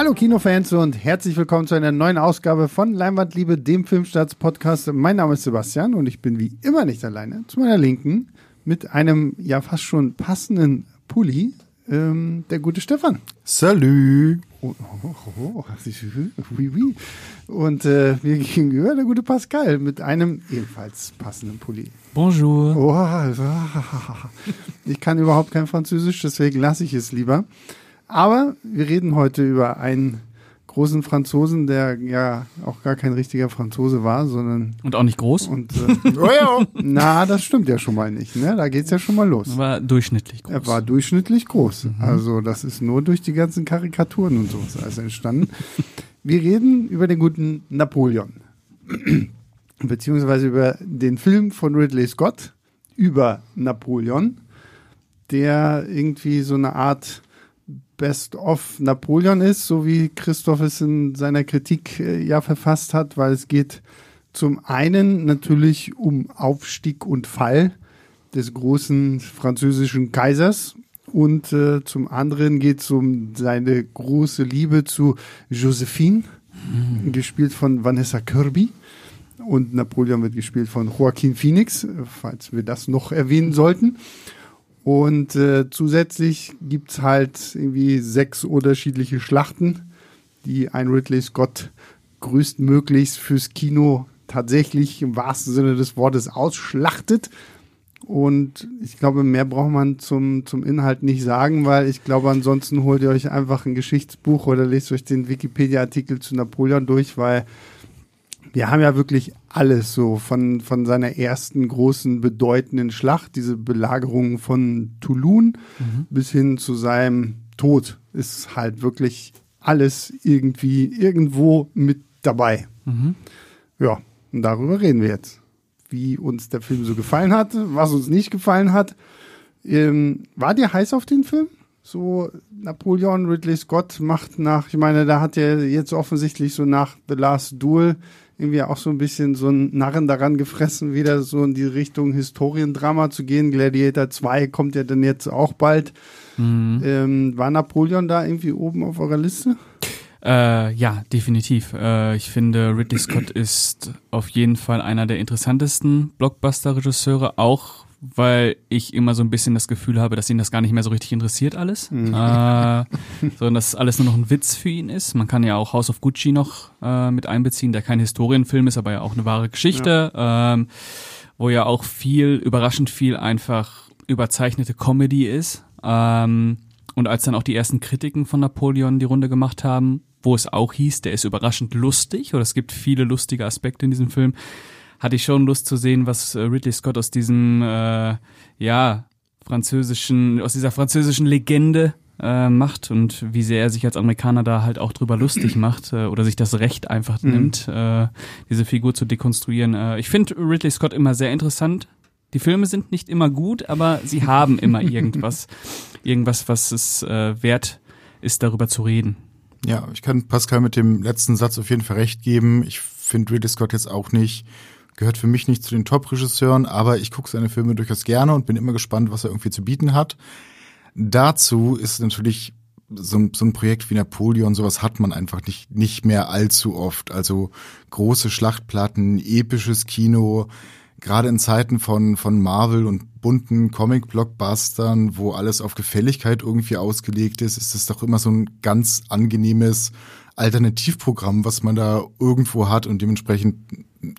Hallo Kinofans und herzlich willkommen zu einer neuen Ausgabe von Leinwandliebe, dem Filmstarts-Podcast. Mein Name ist Sebastian und ich bin wie immer nicht alleine. Zu meiner Linken mit einem ja fast schon passenden Pulli, ähm, der gute Stefan. Salü. Oh, oh, oh, oh, oui, oui. Und äh, mir gegenüber der gute Pascal mit einem ebenfalls passenden Pulli. Bonjour. Oh, ich kann überhaupt kein Französisch, deswegen lasse ich es lieber. Aber wir reden heute über einen großen Franzosen, der ja auch gar kein richtiger Franzose war, sondern. Und auch nicht groß? Und, äh, oh ja. Na, das stimmt ja schon mal nicht. Ne? Da geht's ja schon mal los. Er war durchschnittlich groß. Er war durchschnittlich groß. Mhm. Also, das ist nur durch die ganzen Karikaturen und so alles entstanden. wir reden über den guten Napoleon. Beziehungsweise über den Film von Ridley Scott über Napoleon, der irgendwie so eine Art Best of Napoleon ist, so wie Christoph es in seiner Kritik äh, ja verfasst hat, weil es geht zum einen natürlich um Aufstieg und Fall des großen französischen Kaisers und äh, zum anderen geht es um seine große Liebe zu Josephine, mhm. gespielt von Vanessa Kirby. Und Napoleon wird gespielt von Joaquin Phoenix, falls wir das noch erwähnen sollten. Und äh, zusätzlich gibt's halt irgendwie sechs unterschiedliche Schlachten, die ein Ridley Scott größtmöglichst fürs Kino tatsächlich im wahrsten Sinne des Wortes ausschlachtet. Und ich glaube, mehr braucht man zum, zum Inhalt nicht sagen, weil ich glaube, ansonsten holt ihr euch einfach ein Geschichtsbuch oder lest euch den Wikipedia-Artikel zu Napoleon durch, weil wir haben ja wirklich alles so von, von seiner ersten großen bedeutenden Schlacht, diese Belagerung von Toulon mhm. bis hin zu seinem Tod ist halt wirklich alles irgendwie irgendwo mit dabei. Mhm. Ja, und darüber reden wir jetzt. Wie uns der Film so gefallen hat, was uns nicht gefallen hat. Ähm, war dir heiß auf den Film? So Napoleon Ridley Scott macht nach, ich meine, da hat er jetzt offensichtlich so nach The Last Duel irgendwie auch so ein bisschen so ein Narren daran gefressen, wieder so in die Richtung Historiendrama zu gehen. Gladiator 2 kommt ja dann jetzt auch bald. Mhm. Ähm, war Napoleon da irgendwie oben auf eurer Liste? Äh, ja, definitiv. Äh, ich finde, Ridley Scott ist auf jeden Fall einer der interessantesten Blockbuster-Regisseure, auch weil ich immer so ein bisschen das Gefühl habe, dass ihn das gar nicht mehr so richtig interessiert alles, mhm. äh, sondern dass alles nur noch ein Witz für ihn ist. Man kann ja auch House of Gucci noch äh, mit einbeziehen, der kein Historienfilm ist, aber ja auch eine wahre Geschichte, ja. ähm, wo ja auch viel, überraschend viel einfach überzeichnete Comedy ist. Ähm, und als dann auch die ersten Kritiken von Napoleon die Runde gemacht haben, wo es auch hieß, der ist überraschend lustig oder es gibt viele lustige Aspekte in diesem Film, hatte ich schon Lust zu sehen, was äh, Ridley Scott aus diesem, äh, ja, französischen, aus dieser französischen Legende äh, macht und wie sehr er sich als Amerikaner da halt auch drüber lustig macht äh, oder sich das Recht einfach mhm. nimmt, äh, diese Figur zu dekonstruieren. Äh, ich finde Ridley Scott immer sehr interessant. Die Filme sind nicht immer gut, aber sie haben immer irgendwas, irgendwas, was es äh, wert ist, darüber zu reden. Ja, ich kann Pascal mit dem letzten Satz auf jeden Fall recht geben. Ich finde Ridley Scott jetzt auch nicht gehört für mich nicht zu den Top-Regisseuren, aber ich gucke seine Filme durchaus gerne und bin immer gespannt, was er irgendwie zu bieten hat. Dazu ist natürlich so ein, so ein Projekt wie Napoleon, sowas hat man einfach nicht, nicht mehr allzu oft. Also große Schlachtplatten, episches Kino, gerade in Zeiten von, von Marvel und bunten Comic-Blockbustern, wo alles auf Gefälligkeit irgendwie ausgelegt ist, ist es doch immer so ein ganz angenehmes Alternativprogramm, was man da irgendwo hat und dementsprechend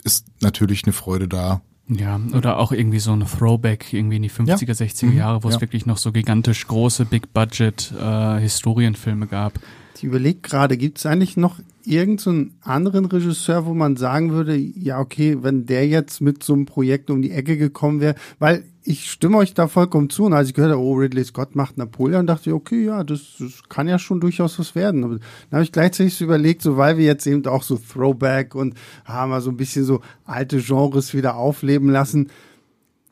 ist natürlich eine Freude da. Ja, oder auch irgendwie so eine Throwback irgendwie in die 50er, ja. 60er mhm. Jahre, wo ja. es wirklich noch so gigantisch große Big Budget äh, Historienfilme gab. Ich überlege gerade, gibt es eigentlich noch irgendeinen so anderen Regisseur, wo man sagen würde, ja, okay, wenn der jetzt mit so einem Projekt um die Ecke gekommen wäre, weil ich stimme euch da vollkommen zu. Und als ich gehört habe, oh, Ridley Scott macht Napoleon, dachte ich, okay, ja, das, das kann ja schon durchaus was werden. Aber dann habe ich gleichzeitig so überlegt, so weil wir jetzt eben auch so Throwback und haben wir so ein bisschen so alte Genres wieder aufleben lassen.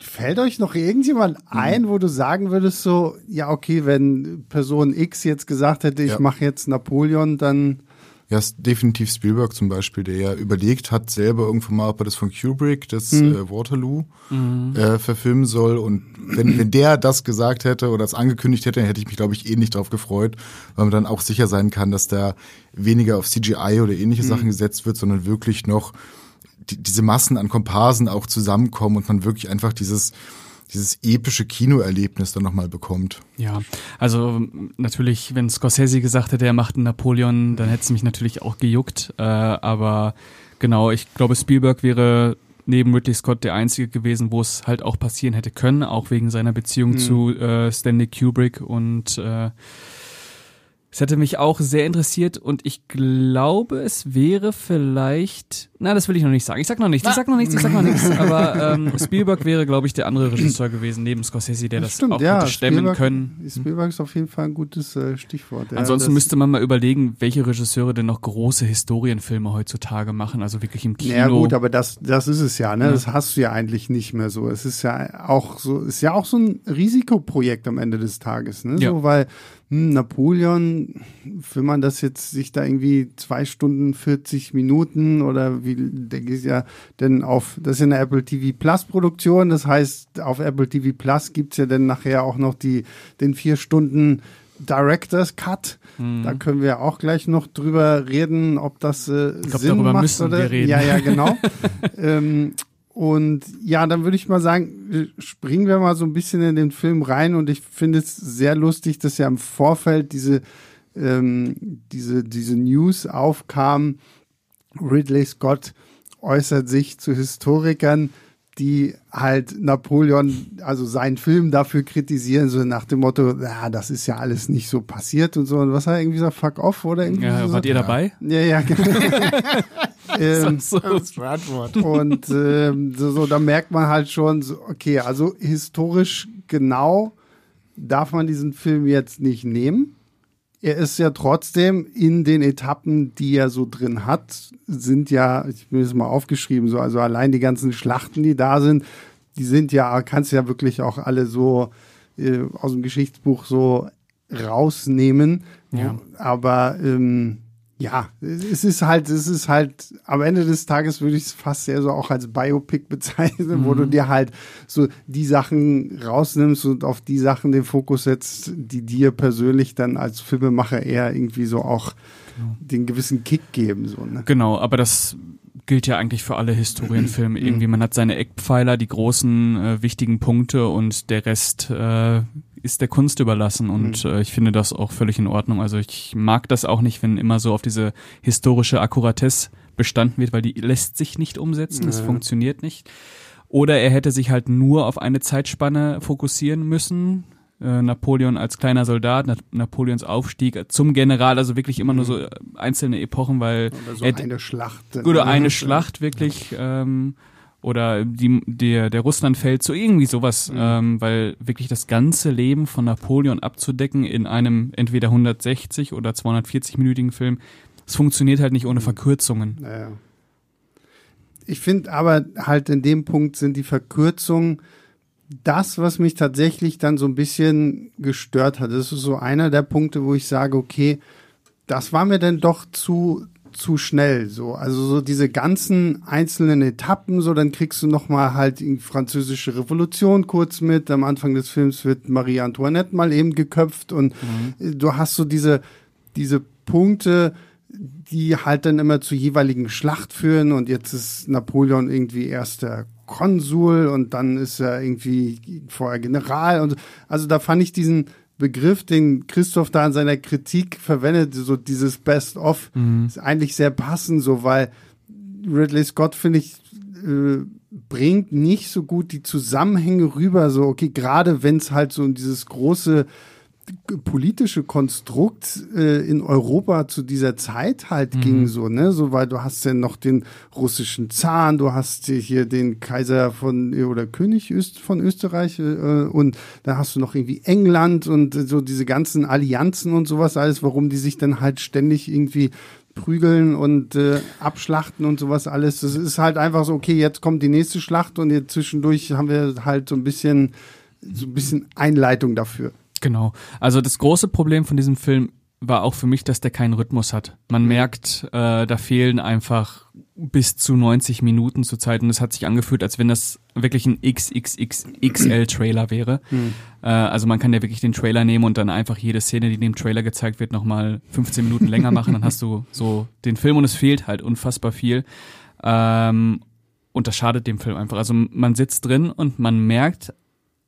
Fällt euch noch irgendjemand mhm. ein, wo du sagen würdest, so, ja, okay, wenn Person X jetzt gesagt hätte, ich ja. mache jetzt Napoleon, dann Ja, definitiv Spielberg zum Beispiel, der ja überlegt hat, selber irgendwann mal, ob er das von Kubrick, das mhm. äh, Waterloo, mhm. äh, verfilmen soll. Und wenn, wenn der das gesagt hätte oder das angekündigt hätte, dann hätte ich mich, glaube ich, ähnlich drauf gefreut, weil man dann auch sicher sein kann, dass da weniger auf CGI oder ähnliche mhm. Sachen gesetzt wird, sondern wirklich noch die, diese Massen an Komparsen auch zusammenkommen und man wirklich einfach dieses dieses epische Kinoerlebnis dann nochmal bekommt. Ja, also natürlich, wenn Scorsese gesagt hätte, er macht einen Napoleon, dann hätte es mich natürlich auch gejuckt. Äh, aber genau, ich glaube, Spielberg wäre neben Ridley Scott der einzige gewesen, wo es halt auch passieren hätte können, auch wegen seiner Beziehung mhm. zu äh, Stanley Kubrick und äh, es hätte mich auch sehr interessiert und ich glaube, es wäre vielleicht. Na, das will ich noch nicht sagen. Ich sag noch nichts, ich sag noch nichts, ich sag noch nichts. Aber ähm, Spielberg wäre, glaube ich, der andere Regisseur gewesen, neben Scorsese, der das, das stimmt, auch ja, hätte stemmen Spielberg, können. Spielberg ist auf jeden Fall ein gutes äh, Stichwort. Ja, Ansonsten müsste man mal überlegen, welche Regisseure denn noch große Historienfilme heutzutage machen, also wirklich im Kino. Ja gut, aber das, das ist es ja, ne? Ja. Das hast du ja eigentlich nicht mehr so. Es ist ja auch so, ist ja auch so ein Risikoprojekt am Ende des Tages, ne? Ja. So, weil Napoleon, wenn man das jetzt sich da irgendwie zwei Stunden 40 Minuten oder wie denke ich ja, denn auf, das ist ja eine Apple TV Plus Produktion, das heißt, auf Apple TV Plus gibt's ja dann nachher auch noch die, den vier Stunden Director's Cut. Mhm. Da können wir auch gleich noch drüber reden, ob das äh, glaub, Sinn macht oder. Ja, ja, genau. ähm, und ja, dann würde ich mal sagen, springen wir mal so ein bisschen in den Film rein. Und ich finde es sehr lustig, dass ja im Vorfeld diese, ähm, diese, diese News aufkam. Ridley Scott äußert sich zu Historikern, die halt Napoleon, also seinen Film dafür kritisieren, so nach dem Motto, ja, das ist ja alles nicht so passiert und so. Und was hat er irgendwie gesagt, fuck off oder irgendwie ja, so? Wart ihr dabei? Ja, ja, genau. ähm, so, und ähm, so, so, da merkt man halt schon, so, okay, also historisch genau darf man diesen Film jetzt nicht nehmen er ist ja trotzdem in den Etappen, die er so drin hat, sind ja, ich will es mal aufgeschrieben, so, also allein die ganzen Schlachten, die da sind, die sind ja, kannst ja wirklich auch alle so äh, aus dem Geschichtsbuch so rausnehmen. Ja. Aber ähm, ja, es ist halt, es ist halt, am Ende des Tages würde ich es fast sehr so auch als Biopic bezeichnen, mhm. wo du mhm. dir halt so die Sachen rausnimmst und auf die Sachen den Fokus setzt, die dir persönlich dann als Filmemacher eher irgendwie so auch genau. den gewissen Kick geben, so, ne? Genau, aber das gilt ja eigentlich für alle Historienfilme. Mhm. Irgendwie, man hat seine Eckpfeiler, die großen, äh, wichtigen Punkte und der Rest äh, ist der Kunst überlassen und mhm. äh, ich finde das auch völlig in Ordnung. Also ich mag das auch nicht, wenn immer so auf diese historische Akkuratesse bestanden wird, weil die lässt sich nicht umsetzen, es funktioniert nicht. Oder er hätte sich halt nur auf eine Zeitspanne fokussieren müssen. Äh, Napoleon als kleiner Soldat, Na Napoleons Aufstieg zum General, also wirklich immer mhm. nur so äh, einzelne Epochen, weil oder so eine Schlacht. Oder eine Schlacht wirklich. Ähm, oder die, der, der Russlandfeldzug, irgendwie sowas, mhm. ähm, weil wirklich das ganze Leben von Napoleon abzudecken in einem entweder 160 oder 240-minütigen Film, es funktioniert halt nicht ohne mhm. Verkürzungen. Naja. Ich finde aber halt in dem Punkt sind die Verkürzungen das, was mich tatsächlich dann so ein bisschen gestört hat. Das ist so einer der Punkte, wo ich sage, okay, das war mir dann doch zu, zu schnell so. Also so diese ganzen einzelnen Etappen so dann kriegst du noch mal halt die französische Revolution kurz mit. Am Anfang des Films wird Marie Antoinette mal eben geköpft und mhm. du hast so diese diese Punkte die halt dann immer zur jeweiligen Schlacht führen und jetzt ist Napoleon irgendwie erster Konsul und dann ist er irgendwie vorher General und also da fand ich diesen Begriff, den Christoph da in seiner Kritik verwendet, so dieses Best of, mhm. ist eigentlich sehr passend, so weil Ridley Scott, finde ich, äh, bringt nicht so gut die Zusammenhänge rüber, so, okay, gerade wenn es halt so in dieses große politische Konstrukt äh, in Europa zu dieser Zeit halt mhm. ging so, ne, so weil du hast ja noch den russischen Zahn, du hast hier den Kaiser von oder König Öst, von Österreich äh, und da hast du noch irgendwie England und so diese ganzen Allianzen und sowas alles, warum die sich dann halt ständig irgendwie prügeln und äh, abschlachten und sowas alles. Das ist halt einfach so, okay, jetzt kommt die nächste Schlacht und jetzt zwischendurch haben wir halt so ein bisschen so ein bisschen Einleitung dafür. Genau. Also das große Problem von diesem Film war auch für mich, dass der keinen Rhythmus hat. Man merkt, äh, da fehlen einfach bis zu 90 Minuten zur Zeit und es hat sich angefühlt, als wenn das wirklich ein XXXXL-Trailer wäre. Mhm. Äh, also man kann ja wirklich den Trailer nehmen und dann einfach jede Szene, die in dem Trailer gezeigt wird, nochmal 15 Minuten länger machen. Dann hast du so den Film und es fehlt halt unfassbar viel. Ähm, und das schadet dem Film einfach. Also man sitzt drin und man merkt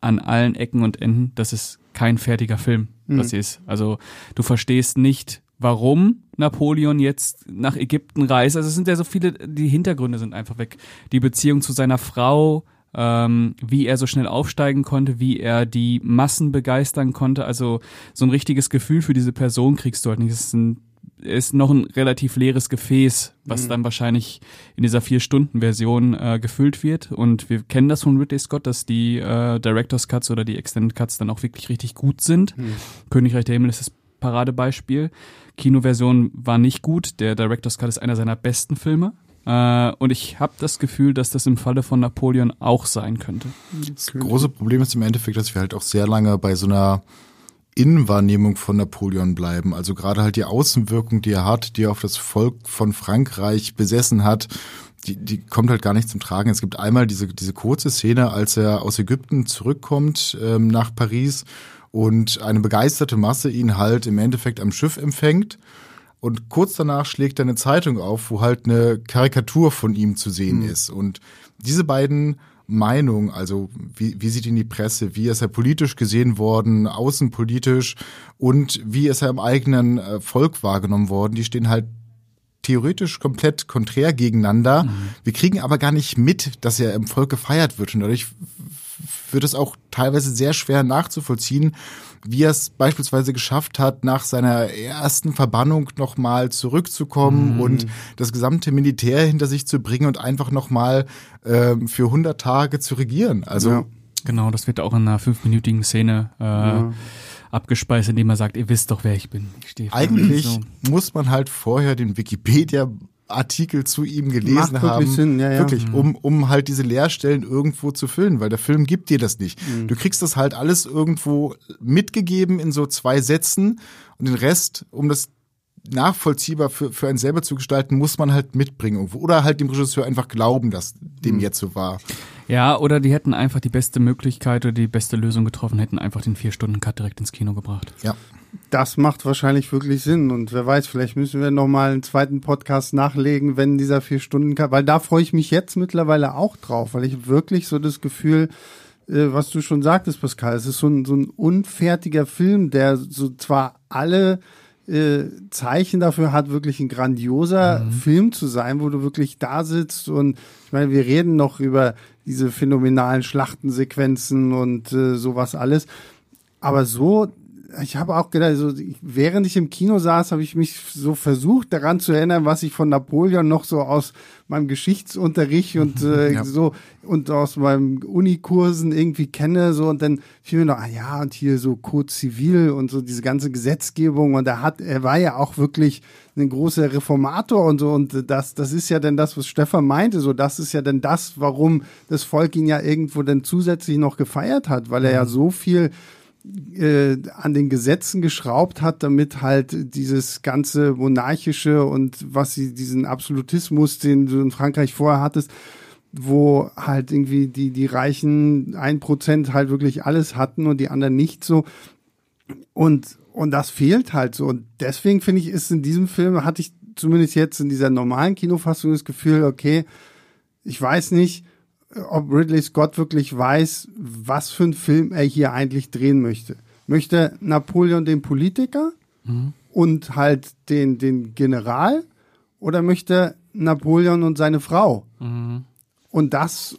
an allen Ecken und Enden, dass es kein fertiger Film mhm. das ist. Also du verstehst nicht, warum Napoleon jetzt nach Ägypten reist. Also es sind ja so viele, die Hintergründe sind einfach weg. Die Beziehung zu seiner Frau, ähm, wie er so schnell aufsteigen konnte, wie er die Massen begeistern konnte. Also so ein richtiges Gefühl für diese Person kriegst du halt nicht. Es ist, ein, ist noch ein relativ leeres Gefäß, was mhm. dann wahrscheinlich in dieser Vier-Stunden-Version äh, gefüllt wird. Und wir kennen das von Ridley Scott, dass die äh, Director's Cuts oder die Extended Cuts dann auch wirklich richtig gut sind. Mhm. Königreich der Himmel ist das Paradebeispiel. Kinoversion war nicht gut. Der Director's Cut ist einer seiner besten Filme. Äh, und ich habe das Gefühl, dass das im Falle von Napoleon auch sein könnte. Das große Problem ist im Endeffekt, dass wir halt auch sehr lange bei so einer Innenwahrnehmung von Napoleon bleiben. Also gerade halt die Außenwirkung, die er hat, die er auf das Volk von Frankreich besessen hat, die, die kommt halt gar nicht zum Tragen. Es gibt einmal diese, diese kurze Szene, als er aus Ägypten zurückkommt ähm, nach Paris und eine begeisterte Masse ihn halt im Endeffekt am Schiff empfängt. Und kurz danach schlägt er eine Zeitung auf, wo halt eine Karikatur von ihm zu sehen mhm. ist. Und diese beiden Meinungen, also wie, wie sieht ihn die Presse, wie ist er politisch gesehen worden, außenpolitisch und wie ist er im eigenen äh, Volk wahrgenommen worden, die stehen halt theoretisch komplett konträr gegeneinander. Mhm. Wir kriegen aber gar nicht mit, dass er im Volk gefeiert wird. Und dadurch wird es auch teilweise sehr schwer nachzuvollziehen, wie er es beispielsweise geschafft hat, nach seiner ersten Verbannung nochmal zurückzukommen mhm. und das gesamte Militär hinter sich zu bringen und einfach nochmal äh, für 100 Tage zu regieren. Also ja. Genau, das wird auch in einer fünfminütigen Szene äh, ja. abgespeist, indem er sagt, ihr wisst doch, wer ich bin. Ich Eigentlich so. muss man halt vorher den Wikipedia Artikel zu ihm gelesen Macht haben. Sinn, ja, ja. Wirklich, mhm. um, um halt diese Leerstellen irgendwo zu füllen, weil der Film gibt dir das nicht. Mhm. Du kriegst das halt alles irgendwo mitgegeben in so zwei Sätzen und den Rest, um das nachvollziehbar für, für einen selber zu gestalten, muss man halt mitbringen irgendwo. Oder halt dem Regisseur einfach glauben, dass dem mhm. jetzt so war. Ja, oder die hätten einfach die beste Möglichkeit oder die beste Lösung getroffen, hätten einfach den Vier-Stunden-Cut direkt ins Kino gebracht. Ja. Das macht wahrscheinlich wirklich Sinn. Und wer weiß, vielleicht müssen wir nochmal einen zweiten Podcast nachlegen, wenn dieser Vier-Stunden-Cut, weil da freue ich mich jetzt mittlerweile auch drauf, weil ich wirklich so das Gefühl, äh, was du schon sagtest, Pascal, es ist so ein, so ein unfertiger Film, der so zwar alle äh, Zeichen dafür hat, wirklich ein grandioser mhm. Film zu sein, wo du wirklich da sitzt und ich meine, wir reden noch über diese phänomenalen Schlachtensequenzen und äh, sowas alles. Aber so ich habe auch gedacht, also während ich im Kino saß, habe ich mich so versucht daran zu erinnern, was ich von Napoleon noch so aus meinem Geschichtsunterricht und äh, ja. so und aus meinem Unikursen irgendwie kenne so und dann fiel mir noch, ah ja und hier so Code Zivil und so diese ganze Gesetzgebung und er hat, er war ja auch wirklich ein großer Reformator und so und das, das ist ja denn das, was Stefan meinte, so das ist ja denn das, warum das Volk ihn ja irgendwo dann zusätzlich noch gefeiert hat, weil er ja mhm. so viel äh, an den Gesetzen geschraubt hat, damit halt dieses ganze monarchische und was sie diesen Absolutismus, den du in Frankreich vorher hattest, wo halt irgendwie die die reichen ein Prozent halt wirklich alles hatten und die anderen nicht so. Und und das fehlt halt so. Und deswegen finde ich ist in diesem Film hatte ich zumindest jetzt in dieser normalen Kinofassung das Gefühl okay ich weiß nicht ob Ridley Scott wirklich weiß, was für einen Film er hier eigentlich drehen möchte. Möchte Napoleon den Politiker mhm. und halt den, den General oder möchte Napoleon und seine Frau? Mhm. Und das,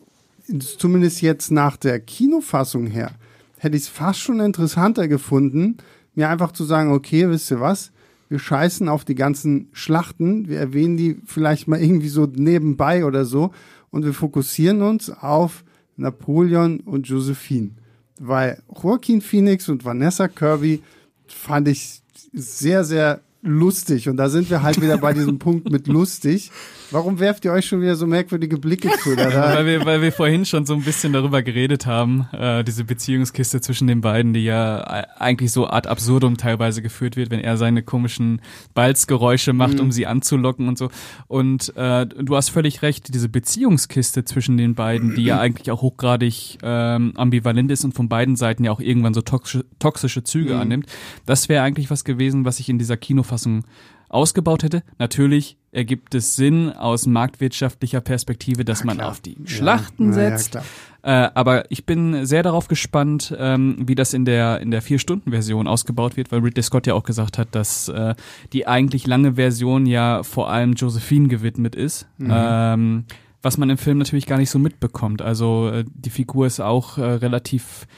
zumindest jetzt nach der Kinofassung her, hätte ich es fast schon interessanter gefunden, mir einfach zu sagen, okay, wisst ihr was? Wir scheißen auf die ganzen Schlachten, wir erwähnen die vielleicht mal irgendwie so nebenbei oder so und wir fokussieren uns auf Napoleon und Josephine. Weil Joaquin Phoenix und Vanessa Kirby fand ich sehr, sehr lustig. Und da sind wir halt wieder bei diesem Punkt mit lustig. Warum werft ihr euch schon wieder so merkwürdige Blicke zu? Weil, wir, weil wir vorhin schon so ein bisschen darüber geredet haben, äh, diese Beziehungskiste zwischen den beiden, die ja eigentlich so Art absurdum teilweise geführt wird, wenn er seine komischen Balzgeräusche macht, mhm. um sie anzulocken und so. Und äh, du hast völlig recht, diese Beziehungskiste zwischen den beiden, die ja eigentlich auch hochgradig ähm, ambivalent ist und von beiden Seiten ja auch irgendwann so toxische, toxische Züge mhm. annimmt, das wäre eigentlich was gewesen, was ich in dieser Kinofassung ausgebaut hätte. Natürlich ergibt es Sinn aus marktwirtschaftlicher Perspektive, dass man auf die Schlachten ja, setzt. Ja, äh, aber ich bin sehr darauf gespannt, ähm, wie das in der in der vier Stunden Version ausgebaut wird, weil Ridley Scott ja auch gesagt hat, dass äh, die eigentlich lange Version ja vor allem Josephine gewidmet ist. Mhm. Ähm, was man im Film natürlich gar nicht so mitbekommt. Also äh, die Figur ist auch äh, relativ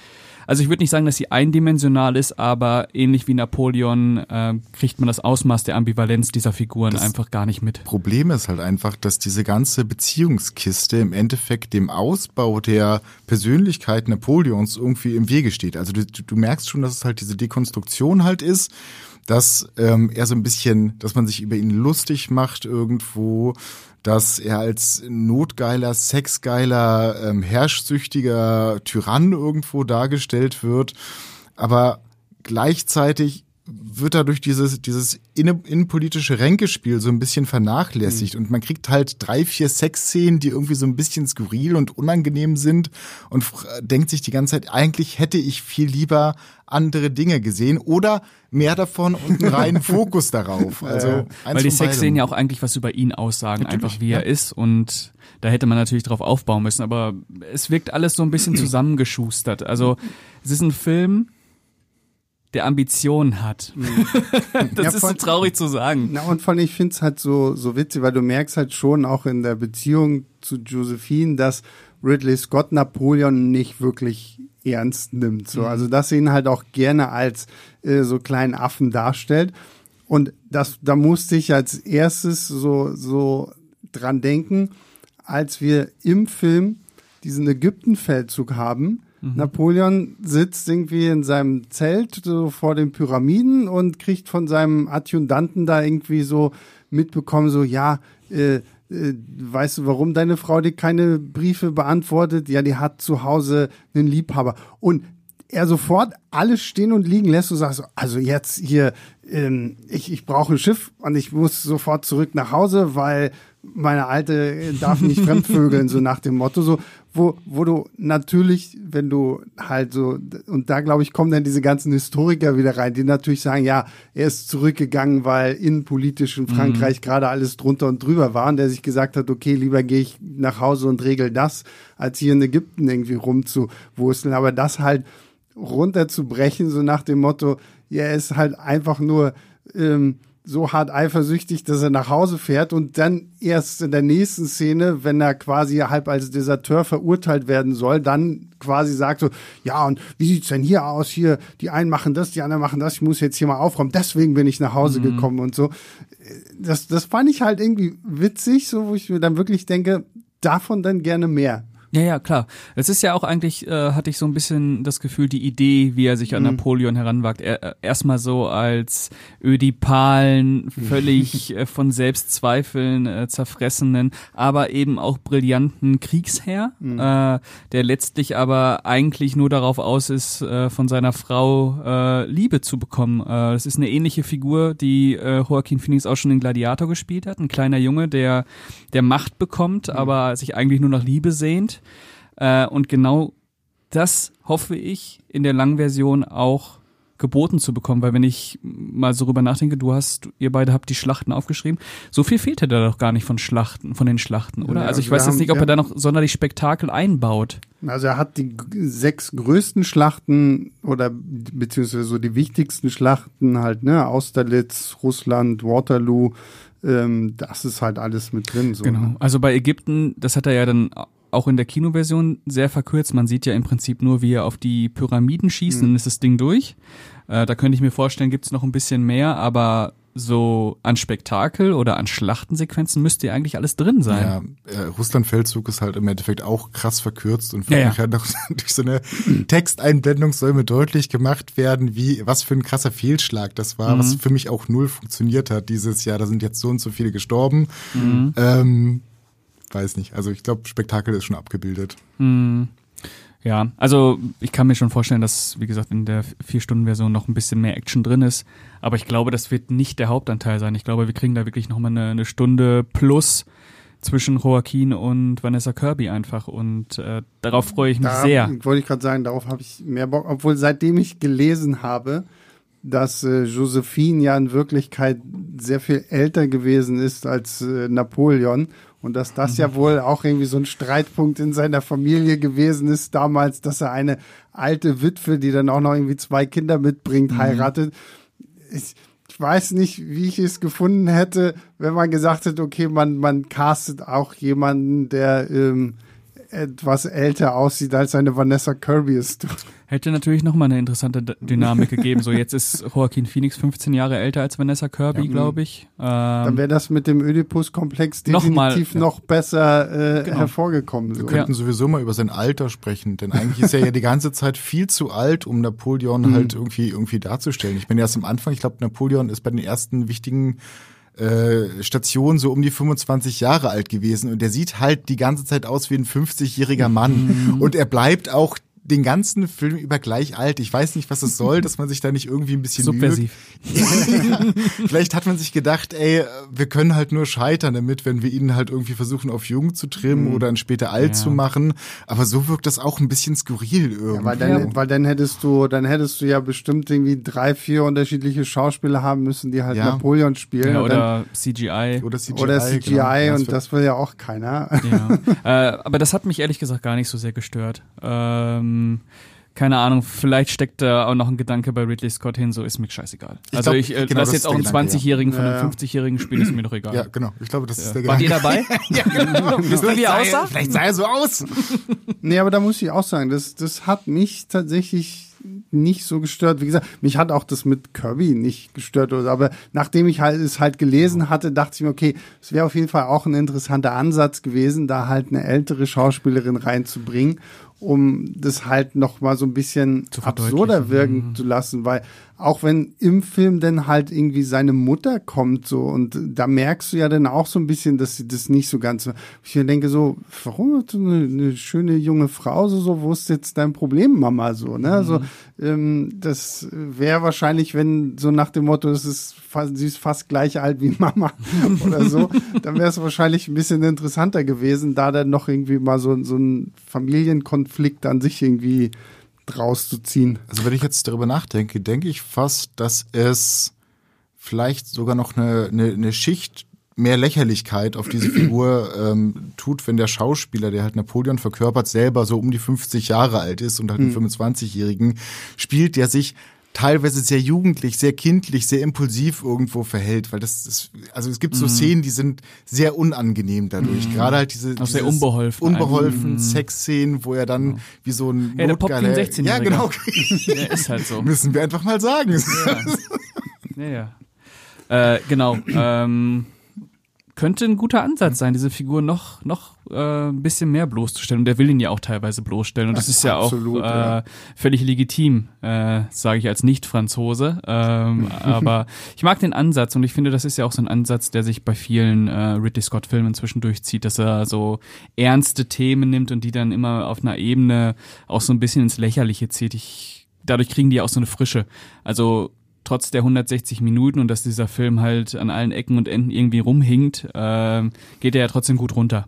also ich würde nicht sagen, dass sie eindimensional ist, aber ähnlich wie Napoleon äh, kriegt man das Ausmaß der Ambivalenz dieser Figuren das einfach gar nicht mit. Problem ist halt einfach, dass diese ganze Beziehungskiste im Endeffekt dem Ausbau der Persönlichkeit Napoleons irgendwie im Wege steht. Also du, du merkst schon, dass es halt diese Dekonstruktion halt ist dass ähm, er so ein bisschen, dass man sich über ihn lustig macht irgendwo, dass er als notgeiler, sexgeiler, ähm, herrschsüchtiger Tyrann irgendwo dargestellt wird. Aber gleichzeitig wird dadurch dieses, dieses innenpolitische Ränkespiel so ein bisschen vernachlässigt. Mhm. Und man kriegt halt drei, vier Sexszenen, die irgendwie so ein bisschen skurril und unangenehm sind und denkt sich die ganze Zeit, eigentlich hätte ich viel lieber andere Dinge gesehen oder mehr davon und einen reinen Fokus darauf. Also ja, Weil die Sexszenen ja auch eigentlich was über ihn aussagen, natürlich, einfach wie ja. er ist und da hätte man natürlich drauf aufbauen müssen, aber es wirkt alles so ein bisschen zusammengeschustert. Also es ist ein Film, der Ambitionen hat. Mhm. das ja, ist so traurig zu sagen. Na, und vor allem, ich finde es halt so, so witzig, weil du merkst halt schon auch in der Beziehung zu Josephine, dass Ridley Scott Napoleon nicht wirklich ernst nimmt. So. Mhm. Also, dass er ihn halt auch gerne als äh, so kleinen Affen darstellt. Und das, da musste ich als erstes so, so dran denken, als wir im Film diesen Ägyptenfeldzug haben, Mhm. Napoleon sitzt irgendwie in seinem Zelt so vor den Pyramiden und kriegt von seinem Adjutanten da irgendwie so mitbekommen, so ja, äh, äh, weißt du, warum deine Frau dir keine Briefe beantwortet? Ja, die hat zu Hause einen Liebhaber. Und er sofort alles stehen und liegen lässt und sagt so, also jetzt hier, ähm, ich, ich brauche ein Schiff und ich muss sofort zurück nach Hause, weil meine Alte darf nicht fremdvögeln, so nach dem Motto, so, wo, wo du natürlich, wenn du halt so, und da glaube ich, kommen dann diese ganzen Historiker wieder rein, die natürlich sagen, ja, er ist zurückgegangen, weil innenpolitisch in Frankreich mhm. gerade alles drunter und drüber war und der sich gesagt hat, okay, lieber gehe ich nach Hause und regel das, als hier in Ägypten irgendwie rumzuwursteln. Aber das halt runterzubrechen, so nach dem Motto, ja, er ist halt einfach nur, ähm, so hart eifersüchtig, dass er nach Hause fährt und dann erst in der nächsten Szene, wenn er quasi halb als Deserteur verurteilt werden soll, dann quasi sagt so, ja, und wie sieht's denn hier aus? Hier, die einen machen das, die anderen machen das, ich muss jetzt hier mal aufräumen, deswegen bin ich nach Hause mhm. gekommen und so. Das, das fand ich halt irgendwie witzig, so, wo ich mir dann wirklich denke, davon dann gerne mehr. Ja, ja, klar. Es ist ja auch eigentlich, äh, hatte ich so ein bisschen das Gefühl, die Idee, wie er sich an mhm. Napoleon heranwagt, er, äh, erstmal so als ödipalen, völlig äh, von Selbstzweifeln äh, zerfressenen, aber eben auch brillanten Kriegsherr, mhm. äh, der letztlich aber eigentlich nur darauf aus ist, äh, von seiner Frau äh, Liebe zu bekommen. Äh, das ist eine ähnliche Figur, die äh, Joaquin Phoenix auch schon in Gladiator gespielt hat. Ein kleiner Junge, der, der Macht bekommt, mhm. aber sich eigentlich nur nach Liebe sehnt. Äh, und genau das hoffe ich in der Langversion auch geboten zu bekommen, weil wenn ich mal so drüber nachdenke, du hast, ihr beide habt die Schlachten aufgeschrieben, so viel fehlt da doch gar nicht von Schlachten, von den Schlachten, oder? Ja, also ich weiß jetzt nicht, ob ja. er da noch sonderlich Spektakel einbaut. Also er hat die sechs größten Schlachten oder beziehungsweise so die wichtigsten Schlachten halt, ne, Austerlitz, Russland, Waterloo, ähm, das ist halt alles mit drin. So, genau. Ne? Also bei Ägypten, das hat er ja dann auch in der Kinoversion sehr verkürzt. Man sieht ja im Prinzip nur, wie er auf die Pyramiden schießt, mhm. dann ist das Ding durch. Äh, da könnte ich mir vorstellen, gibt es noch ein bisschen mehr, aber so an Spektakel oder an Schlachtensequenzen müsste ja eigentlich alles drin sein. Ja, äh, Russland-Feldzug ist halt im Endeffekt auch krass verkürzt und Ja, ja. wirklich halt noch durch so eine Texteinblendung soll mir deutlich gemacht werden, wie, was für ein krasser Fehlschlag das war, Mhm. was für mich auch null funktioniert hat dieses Jahr. Da sind jetzt so und so viele gestorben. Mhm. Ähm, weiß nicht. Also ich glaube, Spektakel ist schon abgebildet. Hm. Ja, also ich kann mir schon vorstellen, dass, wie gesagt, in der Vier-Stunden-Version noch ein bisschen mehr Action drin ist. Aber ich glaube, das wird nicht der Hauptanteil sein. Ich glaube, wir kriegen da wirklich nochmal eine, eine Stunde plus zwischen Joaquin und Vanessa Kirby einfach. Und äh, darauf freue ich mich Da sehr. wollte ich gerade sagen, darauf habe ich mehr Bock. Obwohl, seitdem ich gelesen habe, dass äh, Josephine ja in Wirklichkeit sehr viel älter gewesen ist als äh, Napoleon und dass das ja wohl auch irgendwie so ein Streitpunkt in seiner Familie gewesen ist damals, dass er eine alte Witwe, die dann auch noch irgendwie zwei Kinder mitbringt, Mhm. heiratet. Ich, ich weiß nicht, wie ich es gefunden hätte, wenn man gesagt hätte, okay, man, man castet auch jemanden, der ähm, etwas älter aussieht als eine Vanessa Kirby ist. Hätte natürlich nochmal eine interessante D Dynamik gegeben. So, jetzt ist Joaquin Phoenix 15 Jahre älter als Vanessa Kirby, glaube ich. Dann Ähm, wäre das mit dem Oedipus-Komplex Noch mal, definitiv ja. noch besser äh, Genau. hervorgekommen. So. Wir könnten sowieso mal über sein Alter sprechen, denn eigentlich ist er ja die ganze Zeit viel zu alt, um Napoleon halt irgendwie irgendwie darzustellen. Ich bin erst am Anfang, ich glaube, Napoleon ist bei den ersten wichtigen äh, Stationen so um die 25 Jahre alt gewesen. Und der sieht halt die ganze Zeit aus wie ein 50-jähriger Mann. Und er bleibt auch den ganzen Film über gleich alt. Ich weiß nicht, was es soll, dass man sich da nicht irgendwie ein bisschen subversiv. Vielleicht hat man sich gedacht, ey, wir können halt nur scheitern damit, wenn wir ihn halt irgendwie versuchen, auf jung zu trimmen oder ihn später alt Ja. zu machen. Aber so wirkt das auch ein bisschen skurril irgendwie. Ja, weil, dann, weil dann hättest du, dann hättest du ja bestimmt irgendwie drei, vier unterschiedliche Schauspieler haben müssen, die halt Ja. Napoleon spielen. Ja, und dann, oder CGI. oder CGI. oder CGI genau. Und das will ja auch keiner. Ja. äh, aber das hat mich ehrlich gesagt gar nicht so sehr gestört. Ähm, keine Ahnung, vielleicht steckt da auch noch ein Gedanke bei Ridley Scott hin, so ist mir scheißegal. Ich also glaub, ich äh, genau, lass das jetzt auch einen Gedanke, ja. 20-Jährigen von einem Ja. 50-Jährigen spielen, ist mir doch egal. Ja, genau. Ich glaube, das ist der Wart ihr Gedanke. dabei? ja, genau. Wisst ihr, wie er aussah? Vielleicht sah er so aus. Nee, aber da muss ich auch sagen, das, das hat mich tatsächlich nicht so gestört. Wie gesagt, mich hat auch das mit Kirby nicht gestört. Oder, aber nachdem ich halt es halt gelesen hatte, dachte ich mir, okay, es wäre auf jeden Fall auch ein interessanter Ansatz gewesen, da halt eine ältere Schauspielerin reinzubringen, um das halt noch mal so ein bisschen Zu absurder wirken zu lassen, weil auch wenn im Film dann halt irgendwie seine Mutter kommt so und da merkst du ja dann auch so ein bisschen, dass sie das nicht so ganz ich denke so, warum so eine, eine schöne junge Frau so, so, wo ist jetzt dein Problem, Mama, so, ne, also, ähm, das wäre wahrscheinlich, wenn so nach dem Motto, es ist fast, sie ist fast gleich alt wie Mama oder so, dann wäre es wahrscheinlich ein bisschen interessanter gewesen, da dann noch irgendwie mal so, so ein Familienkonflikt an sich irgendwie draus zu ziehen. Also wenn ich jetzt darüber nachdenke, denke ich fast, dass es vielleicht sogar noch eine, eine, eine Schicht mehr Lächerlichkeit auf diese Figur ähm, tut, wenn der Schauspieler, der halt Napoleon verkörpert, selber so um die 50 Jahre alt ist und halt einen 25-Jährigen spielt, der sich teilweise sehr jugendlich, sehr kindlich, sehr impulsiv irgendwo verhält, weil das ist, also es gibt so Szenen, die sind sehr unangenehm dadurch. Gerade halt diese Auch sehr unbeholfen unbeholfen eigentlich. Sexszenen, wo er dann wie so ein Ja, der Notgeiler- 16-Jähriger. Ja, genau. Ja, ist halt so. Müssen wir einfach mal sagen. Ja, ja. Äh, genau. Ähm, könnte ein guter Ansatz sein, diese Figur noch, noch äh, ein bisschen mehr bloßzustellen. Und der will ihn ja auch teilweise bloßstellen. Und das ist ja Absolut, auch äh, ja. völlig legitim, äh, sage ich als Nicht-Franzose. Ähm, aber ich mag den Ansatz und ich finde, das ist ja auch so ein Ansatz, der sich bei vielen äh, Ridley Scott-Filmen zwischendurch zieht, dass er so ernste Themen nimmt und die dann immer auf einer Ebene auch so ein bisschen ins Lächerliche zieht. Ich, dadurch kriegen die auch so eine Frische. Also trotz der 160 Minuten und dass dieser Film halt an allen Ecken und Enden irgendwie rumhinkt, ähm, geht er ja trotzdem gut runter.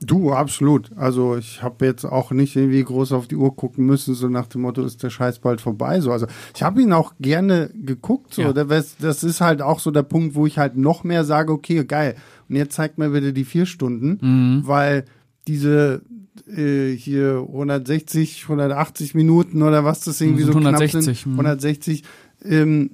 Du, absolut. Also ich habe jetzt auch nicht irgendwie groß auf die Uhr gucken müssen, so nach dem Motto, ist der Scheiß bald vorbei. So, also ich habe ihn auch gerne geguckt. So, Ja. das, ist halt auch so der Punkt, wo ich halt noch mehr sage, okay, geil. Und jetzt zeigt mir bitte die vier Stunden, Mhm. weil diese äh, hier 160, 180 Minuten oder was das irgendwie Das so sind knapp 160, sind, mhm. 160, ähm,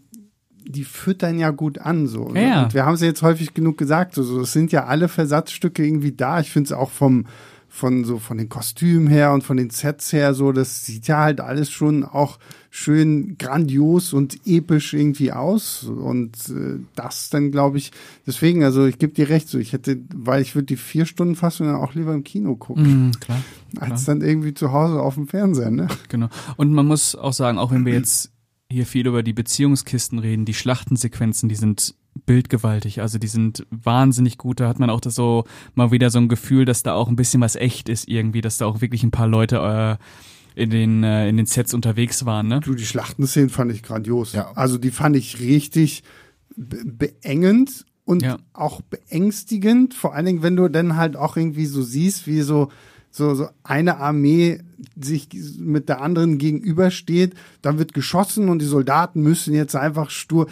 die füttern ja gut an so. ne? Ja. Und wir haben es ja jetzt häufig genug gesagt, so, so es sind ja alle Versatzstücke irgendwie da. Ich finde es auch vom von so von den Kostümen her und von den Sets her so, das sieht ja halt alles schon auch schön grandios und episch irgendwie aus und äh, das dann glaube ich deswegen also ich gebe dir recht so ich hätte weil ich würde die vier Stunden Fassung dann auch lieber im Kino gucken Mhm, klar. als dann irgendwie zu Hause auf dem Fernseher ne Genau. Und man muss auch sagen, auch wenn wir jetzt hier viel über die Beziehungskisten reden, die Schlachtensequenzen, die sind bildgewaltig, also die sind wahnsinnig gut. Da hat man auch das so mal wieder so ein Gefühl, dass da auch ein bisschen was echt ist irgendwie, dass da auch wirklich ein paar Leute äh, in den äh, in den Sets unterwegs waren, ne? Du, die Schlachtenszenen fand ich grandios. Ja. Also die fand ich richtig be beengend und Ja. auch beängstigend. Vor allen Dingen, wenn du dann halt auch irgendwie so siehst, wie so so, so eine Armee sich mit der anderen gegenübersteht, dann wird geschossen und die Soldaten müssen jetzt einfach stur.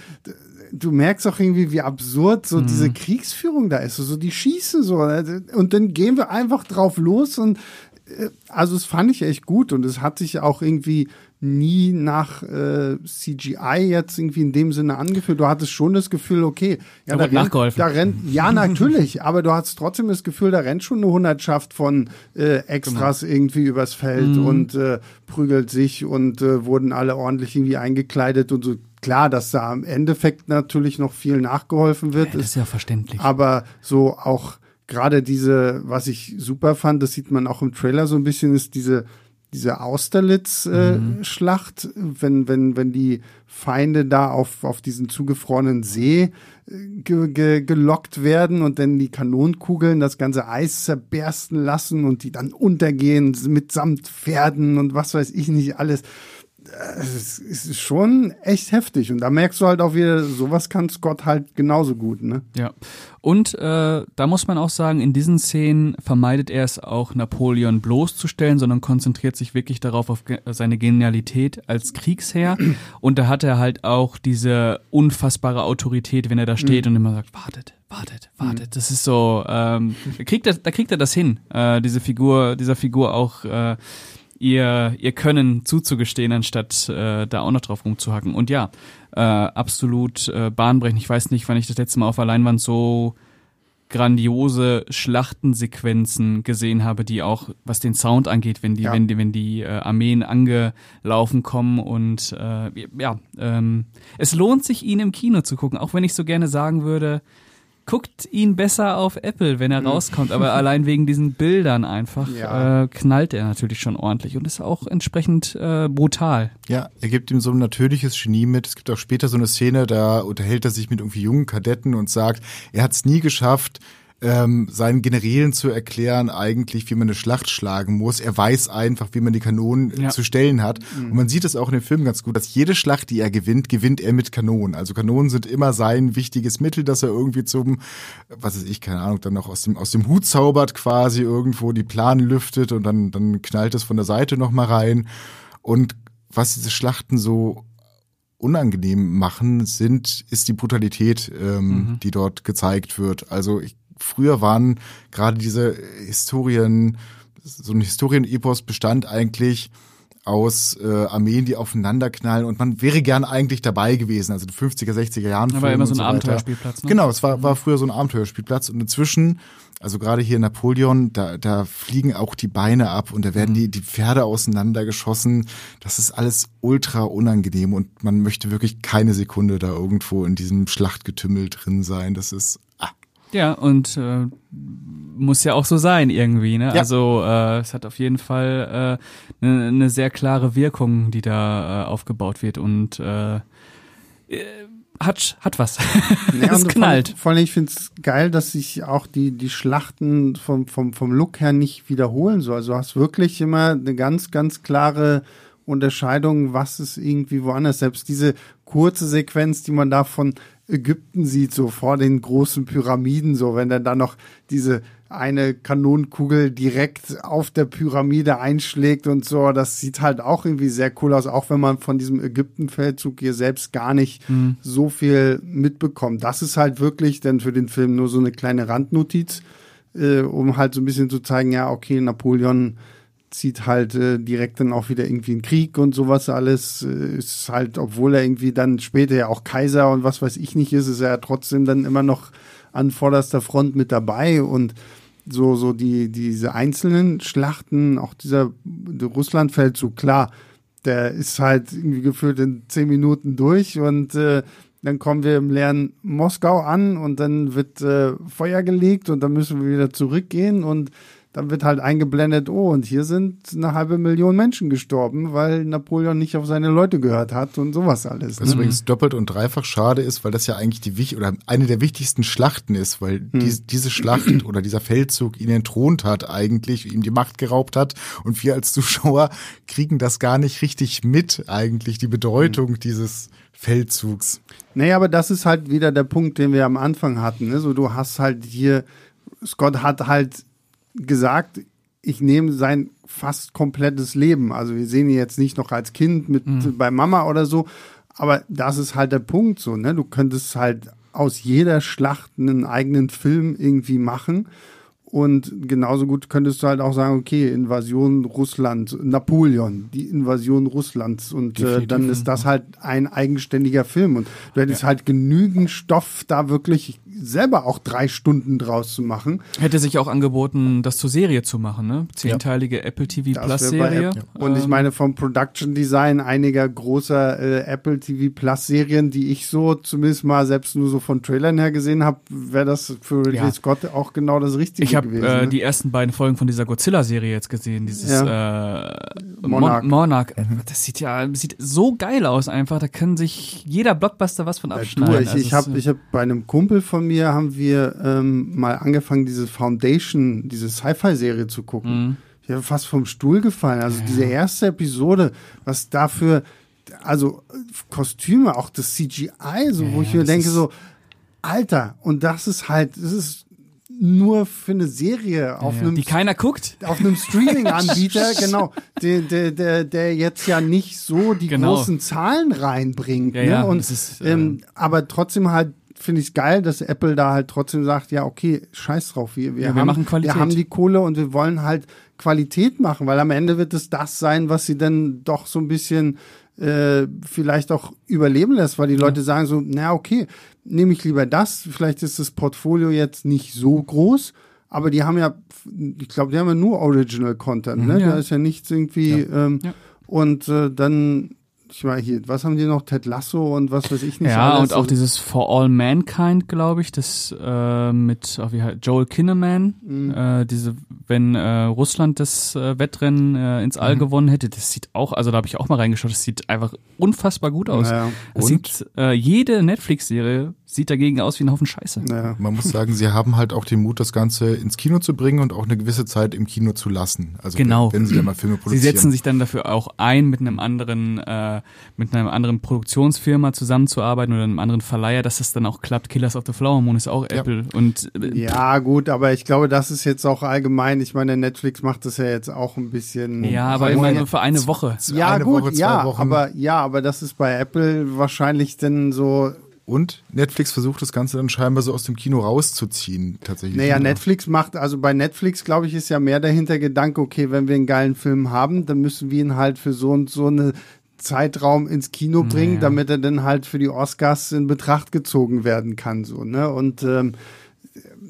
Du merkst auch irgendwie, wie absurd so diese Kriegsführung da ist. So, die schießen so. Und dann gehen wir einfach drauf los und äh, also es fand ich echt gut und es hat sich auch irgendwie nie nach äh, CGI jetzt irgendwie in dem Sinne angefühlt. Du hattest schon das Gefühl, okay, ja, Da da rennt, nachgeholfen. da rennt, ja natürlich, aber du hattest trotzdem das Gefühl, da rennt schon eine Hundertschaft von äh, Extras irgendwie übers Feld und äh, prügelt sich und äh, wurden alle ordentlich irgendwie eingekleidet und so. Klar, dass da im Endeffekt natürlich noch viel nachgeholfen wird, Ja, das ist ja verständlich. aber so auch gerade diese, was ich super fand, das sieht man auch im Trailer so ein bisschen, ist diese diese Austerlitz-Schlacht, wenn, wenn, wenn die Feinde da auf, auf diesen zugefrorenen See äh, ge, ge, gelockt werden und dann die Kanonenkugeln das ganze Eis zerbersten lassen und die dann untergehen mitsamt Pferden und was weiß ich nicht alles. Es ist schon echt heftig. Und da merkst du halt auch wieder, sowas kann Scott halt genauso gut, ne? Ja. Und äh, da muss man auch sagen, in diesen Szenen vermeidet er es auch, Napoleon bloßzustellen, sondern konzentriert sich wirklich darauf, auf ge seine Genialität als Kriegsherr. Und da hat er halt auch diese unfassbare Autorität, wenn er da steht und immer sagt, wartet, wartet, wartet. Das ist so, ähm, da, kriegt er, da kriegt er das hin, äh, diese Figur, dieser Figur auch äh, ihr, ihr Können zuzugestehen, anstatt äh, da auch noch drauf rumzuhacken. Und ja, äh, absolut äh, bahnbrechend. Ich weiß nicht, wann ich das letzte Mal auf der Leinwand so grandiose Schlachtensequenzen gesehen habe, die auch, was den Sound angeht, wenn die, Ja. wenn die, wenn die äh, Armeen angelaufen kommen und äh, ja, ähm, es lohnt sich, ihn im Kino zu gucken, auch wenn ich so gerne sagen würde, guckt ihn besser auf Apple, wenn er rauskommt, aber allein wegen diesen Bildern einfach Ja. äh, knallt er natürlich schon ordentlich und ist auch entsprechend äh, brutal. Ja, er gibt ihm so ein natürliches Genie mit. Es gibt auch später so eine Szene, da unterhält er sich mit irgendwie jungen Kadetten und sagt, er hat es nie geschafft, ähm, seinen Generälen zu erklären, eigentlich, wie man eine Schlacht schlagen muss. Er weiß einfach, wie man die Kanonen Ja. zu stellen hat. Und man sieht es auch in dem Film ganz gut, dass jede Schlacht, die er gewinnt, gewinnt er mit Kanonen. Also Kanonen sind immer sein wichtiges Mittel, dass er irgendwie zum, was weiß ich, keine Ahnung, dann noch aus dem, aus dem Hut zaubert quasi irgendwo, die Planen lüftet und dann, dann knallt es von der Seite nochmal rein. Und was diese Schlachten so unangenehm machen, sind, ist die Brutalität, ähm, die dort gezeigt wird. Also ich, früher waren gerade diese Historien, so ein Historienepos bestand eigentlich aus äh, Armeen, die aufeinander knallen und man wäre gern eigentlich dabei gewesen, also in den 50er, 60er Jahren. Aber Filmen immer so ein weiter. Abenteuerspielplatz, ne? Genau, es war, war früher so ein Abenteuerspielplatz und inzwischen, also gerade hier in Napoleon, da, da fliegen auch die Beine ab und da werden die, die Pferde auseinandergeschossen. Das ist alles ultra unangenehm und man möchte wirklich keine Sekunde da irgendwo in diesem Schlachtgetümmel drin sein. Das ist, Ja, und äh, muss ja auch so sein irgendwie, ne? Ja. Also äh, es hat auf jeden Fall äh, eine ne sehr klare Wirkung, die da äh, aufgebaut wird und äh, äh, hat hat was. Ja, es knallt. Vor, vor allem, ich finde es geil, dass sich auch die, die Schlachten vom, vom, vom Look her nicht wiederholen soll. Also du hast wirklich immer eine ganz, ganz klare Unterscheidung, was ist irgendwie woanders. Selbst diese kurze Sequenz, die man da von Ägypten sieht, so vor den großen Pyramiden, so wenn er dann noch diese eine Kanonenkugel direkt auf der Pyramide einschlägt und so, das sieht halt auch irgendwie sehr cool aus, auch wenn man von diesem Ägyptenfeldzug hier selbst gar nicht so viel mitbekommt. Das ist halt wirklich dann für den Film nur so eine kleine Randnotiz, äh, um halt so ein bisschen zu zeigen, ja, okay, Napoleon zieht halt äh, direkt dann auch wieder irgendwie einen Krieg und sowas alles. Äh, ist halt, obwohl er irgendwie dann später ja auch Kaiser und was weiß ich nicht ist, ist er ja trotzdem dann immer noch an vorderster Front mit dabei. Und so, so die, diese einzelnen Schlachten, auch dieser der Russlandfeldzug, klar, der ist halt irgendwie gefühlt in zehn Minuten durch. Und äh, dann kommen wir im leeren Moskau an und dann wird äh, Feuer gelegt und dann müssen wir wieder zurückgehen. Und dann wird halt eingeblendet, oh, und hier sind eine halbe Million Menschen gestorben, weil Napoleon nicht auf seine Leute gehört hat und sowas alles. Was Ne? übrigens doppelt und dreifach schade ist, weil das ja eigentlich die wich oder eine der wichtigsten Schlachten ist, weil die, diese Schlacht oder dieser Feldzug ihn entthront hat eigentlich, ihm die Macht geraubt hat und wir als Zuschauer kriegen das gar nicht richtig mit eigentlich, die Bedeutung dieses Feldzugs. Nee, aber das ist halt wieder der Punkt, den wir am Anfang hatten. Ne? So, du hast halt hier, Scott hat halt gesagt, ich nehme sein fast komplettes Leben. Also wir sehen ihn jetzt nicht noch als Kind mit bei Mama oder so, aber das ist halt der Punkt so, ne? Du könntest halt aus jeder Schlacht einen eigenen Film irgendwie machen. Und genauso gut könntest du halt auch sagen, okay, Invasion Russland, Napoleon, die Invasion Russlands. Und äh, dann ist das halt ein eigenständiger Film. Und du hättest halt genügend Stoff, da wirklich selber auch drei Stunden draus zu machen. Hätte sich auch angeboten, das zur Serie zu machen, ne? Zehnteilige Apple TV Das Plus Serie. Apple. Und ich Ähm, meine, vom Production Design einiger großer äh, Apple TV Plus Serien, die ich so zumindest mal selbst nur so von Trailern her gesehen habe, wäre das für Ridley Ja. Scott auch genau das Richtige ich habe gewesen. äh, ne? die ersten beiden Folgen von dieser Godzilla-Serie jetzt gesehen, dieses äh, Monarch. Mon Monarch. Das sieht ja sieht so geil aus einfach. Da kann sich jeder Blockbuster was von Ja, abschneiden. du, ich, Also ich es- habe ich hab bei einem Kumpel von mir haben wir ähm, mal angefangen, diese Foundation, diese Sci-Fi-Serie zu gucken. Mhm. Ich habe fast vom Stuhl gefallen. Also diese erste Episode, was dafür, also äh, Kostüme, auch das CGI, so wo Ja, ich mir denke so, Alter, und das ist halt, das ist nur für eine Serie auf ja, einem die keiner guckt. auf einem Streaming-Anbieter, genau, der, der, der, der jetzt ja nicht so die Genau. großen Zahlen reinbringt. Ja, ne? ja, Und, ist, äh, ähm, aber trotzdem halt finde ich es geil, dass Apple da halt trotzdem sagt, ja, okay, scheiß drauf, wir, wir, Ja, wir haben, machen Qualität. wir haben die Kohle und wir wollen halt Qualität machen, weil am Ende wird es das sein, was sie dann doch so ein bisschen äh, vielleicht auch überleben lässt, weil die Leute sagen so, na okay, nehme ich lieber das, vielleicht ist das Portfolio jetzt nicht so groß, aber die haben ja, ich glaube, die haben ja nur Original Content, ne? Ja. Da ist ja nichts irgendwie ähm, Ja. und äh, dann ich meine hier, was haben die noch? Ted Lasso und was weiß ich nicht. Ja, alles. und auch dieses For All Mankind, glaube ich, das äh, mit oh, wie heißt, Joel Kinnaman, Mhm. äh, diese, wenn äh, Russland das äh, Wettrennen äh, ins Mhm. All gewonnen hätte, das sieht auch, also da habe ich auch mal reingeschaut, das sieht einfach unfassbar gut aus. Naja, Das Und? sieht, äh, jede Netflix-Serie sieht dagegen aus wie ein Haufen Scheiße. naja. Man muss sagen, sie haben halt auch den Mut, das Ganze ins Kino zu bringen und auch eine gewisse Zeit im Kino zu lassen. Also Genau. wenn sie dann mal Filme Sie produzieren. setzen sich dann dafür auch ein, mit einem anderen, äh, mit einer anderen Produktionsfirma zusammenzuarbeiten oder einem anderen Verleiher, dass das dann auch klappt. Killers of the Flower Moon ist auch Ja. Apple und äh, Ja, gut, aber ich glaube, das ist jetzt auch allgemein. Ich meine, Netflix macht das ja jetzt auch ein bisschen. ja, aber immer nur für eine Woche. Ja, Eine gut, Woche, zwei ja, Wochen. aber ja, aber das ist bei Apple wahrscheinlich dann so. Und Netflix versucht das Ganze dann scheinbar so aus dem Kino rauszuziehen, tatsächlich. Naja, Netflix macht, also bei Netflix, glaube ich, ist ja mehr dahinter Gedanke, okay, wenn wir einen geilen Film haben, dann müssen wir ihn halt für so und so eine Zeitraum ins Kino bringen, Naja. damit er dann halt für die Oscars in Betracht gezogen werden kann, so, ne? Und ähm,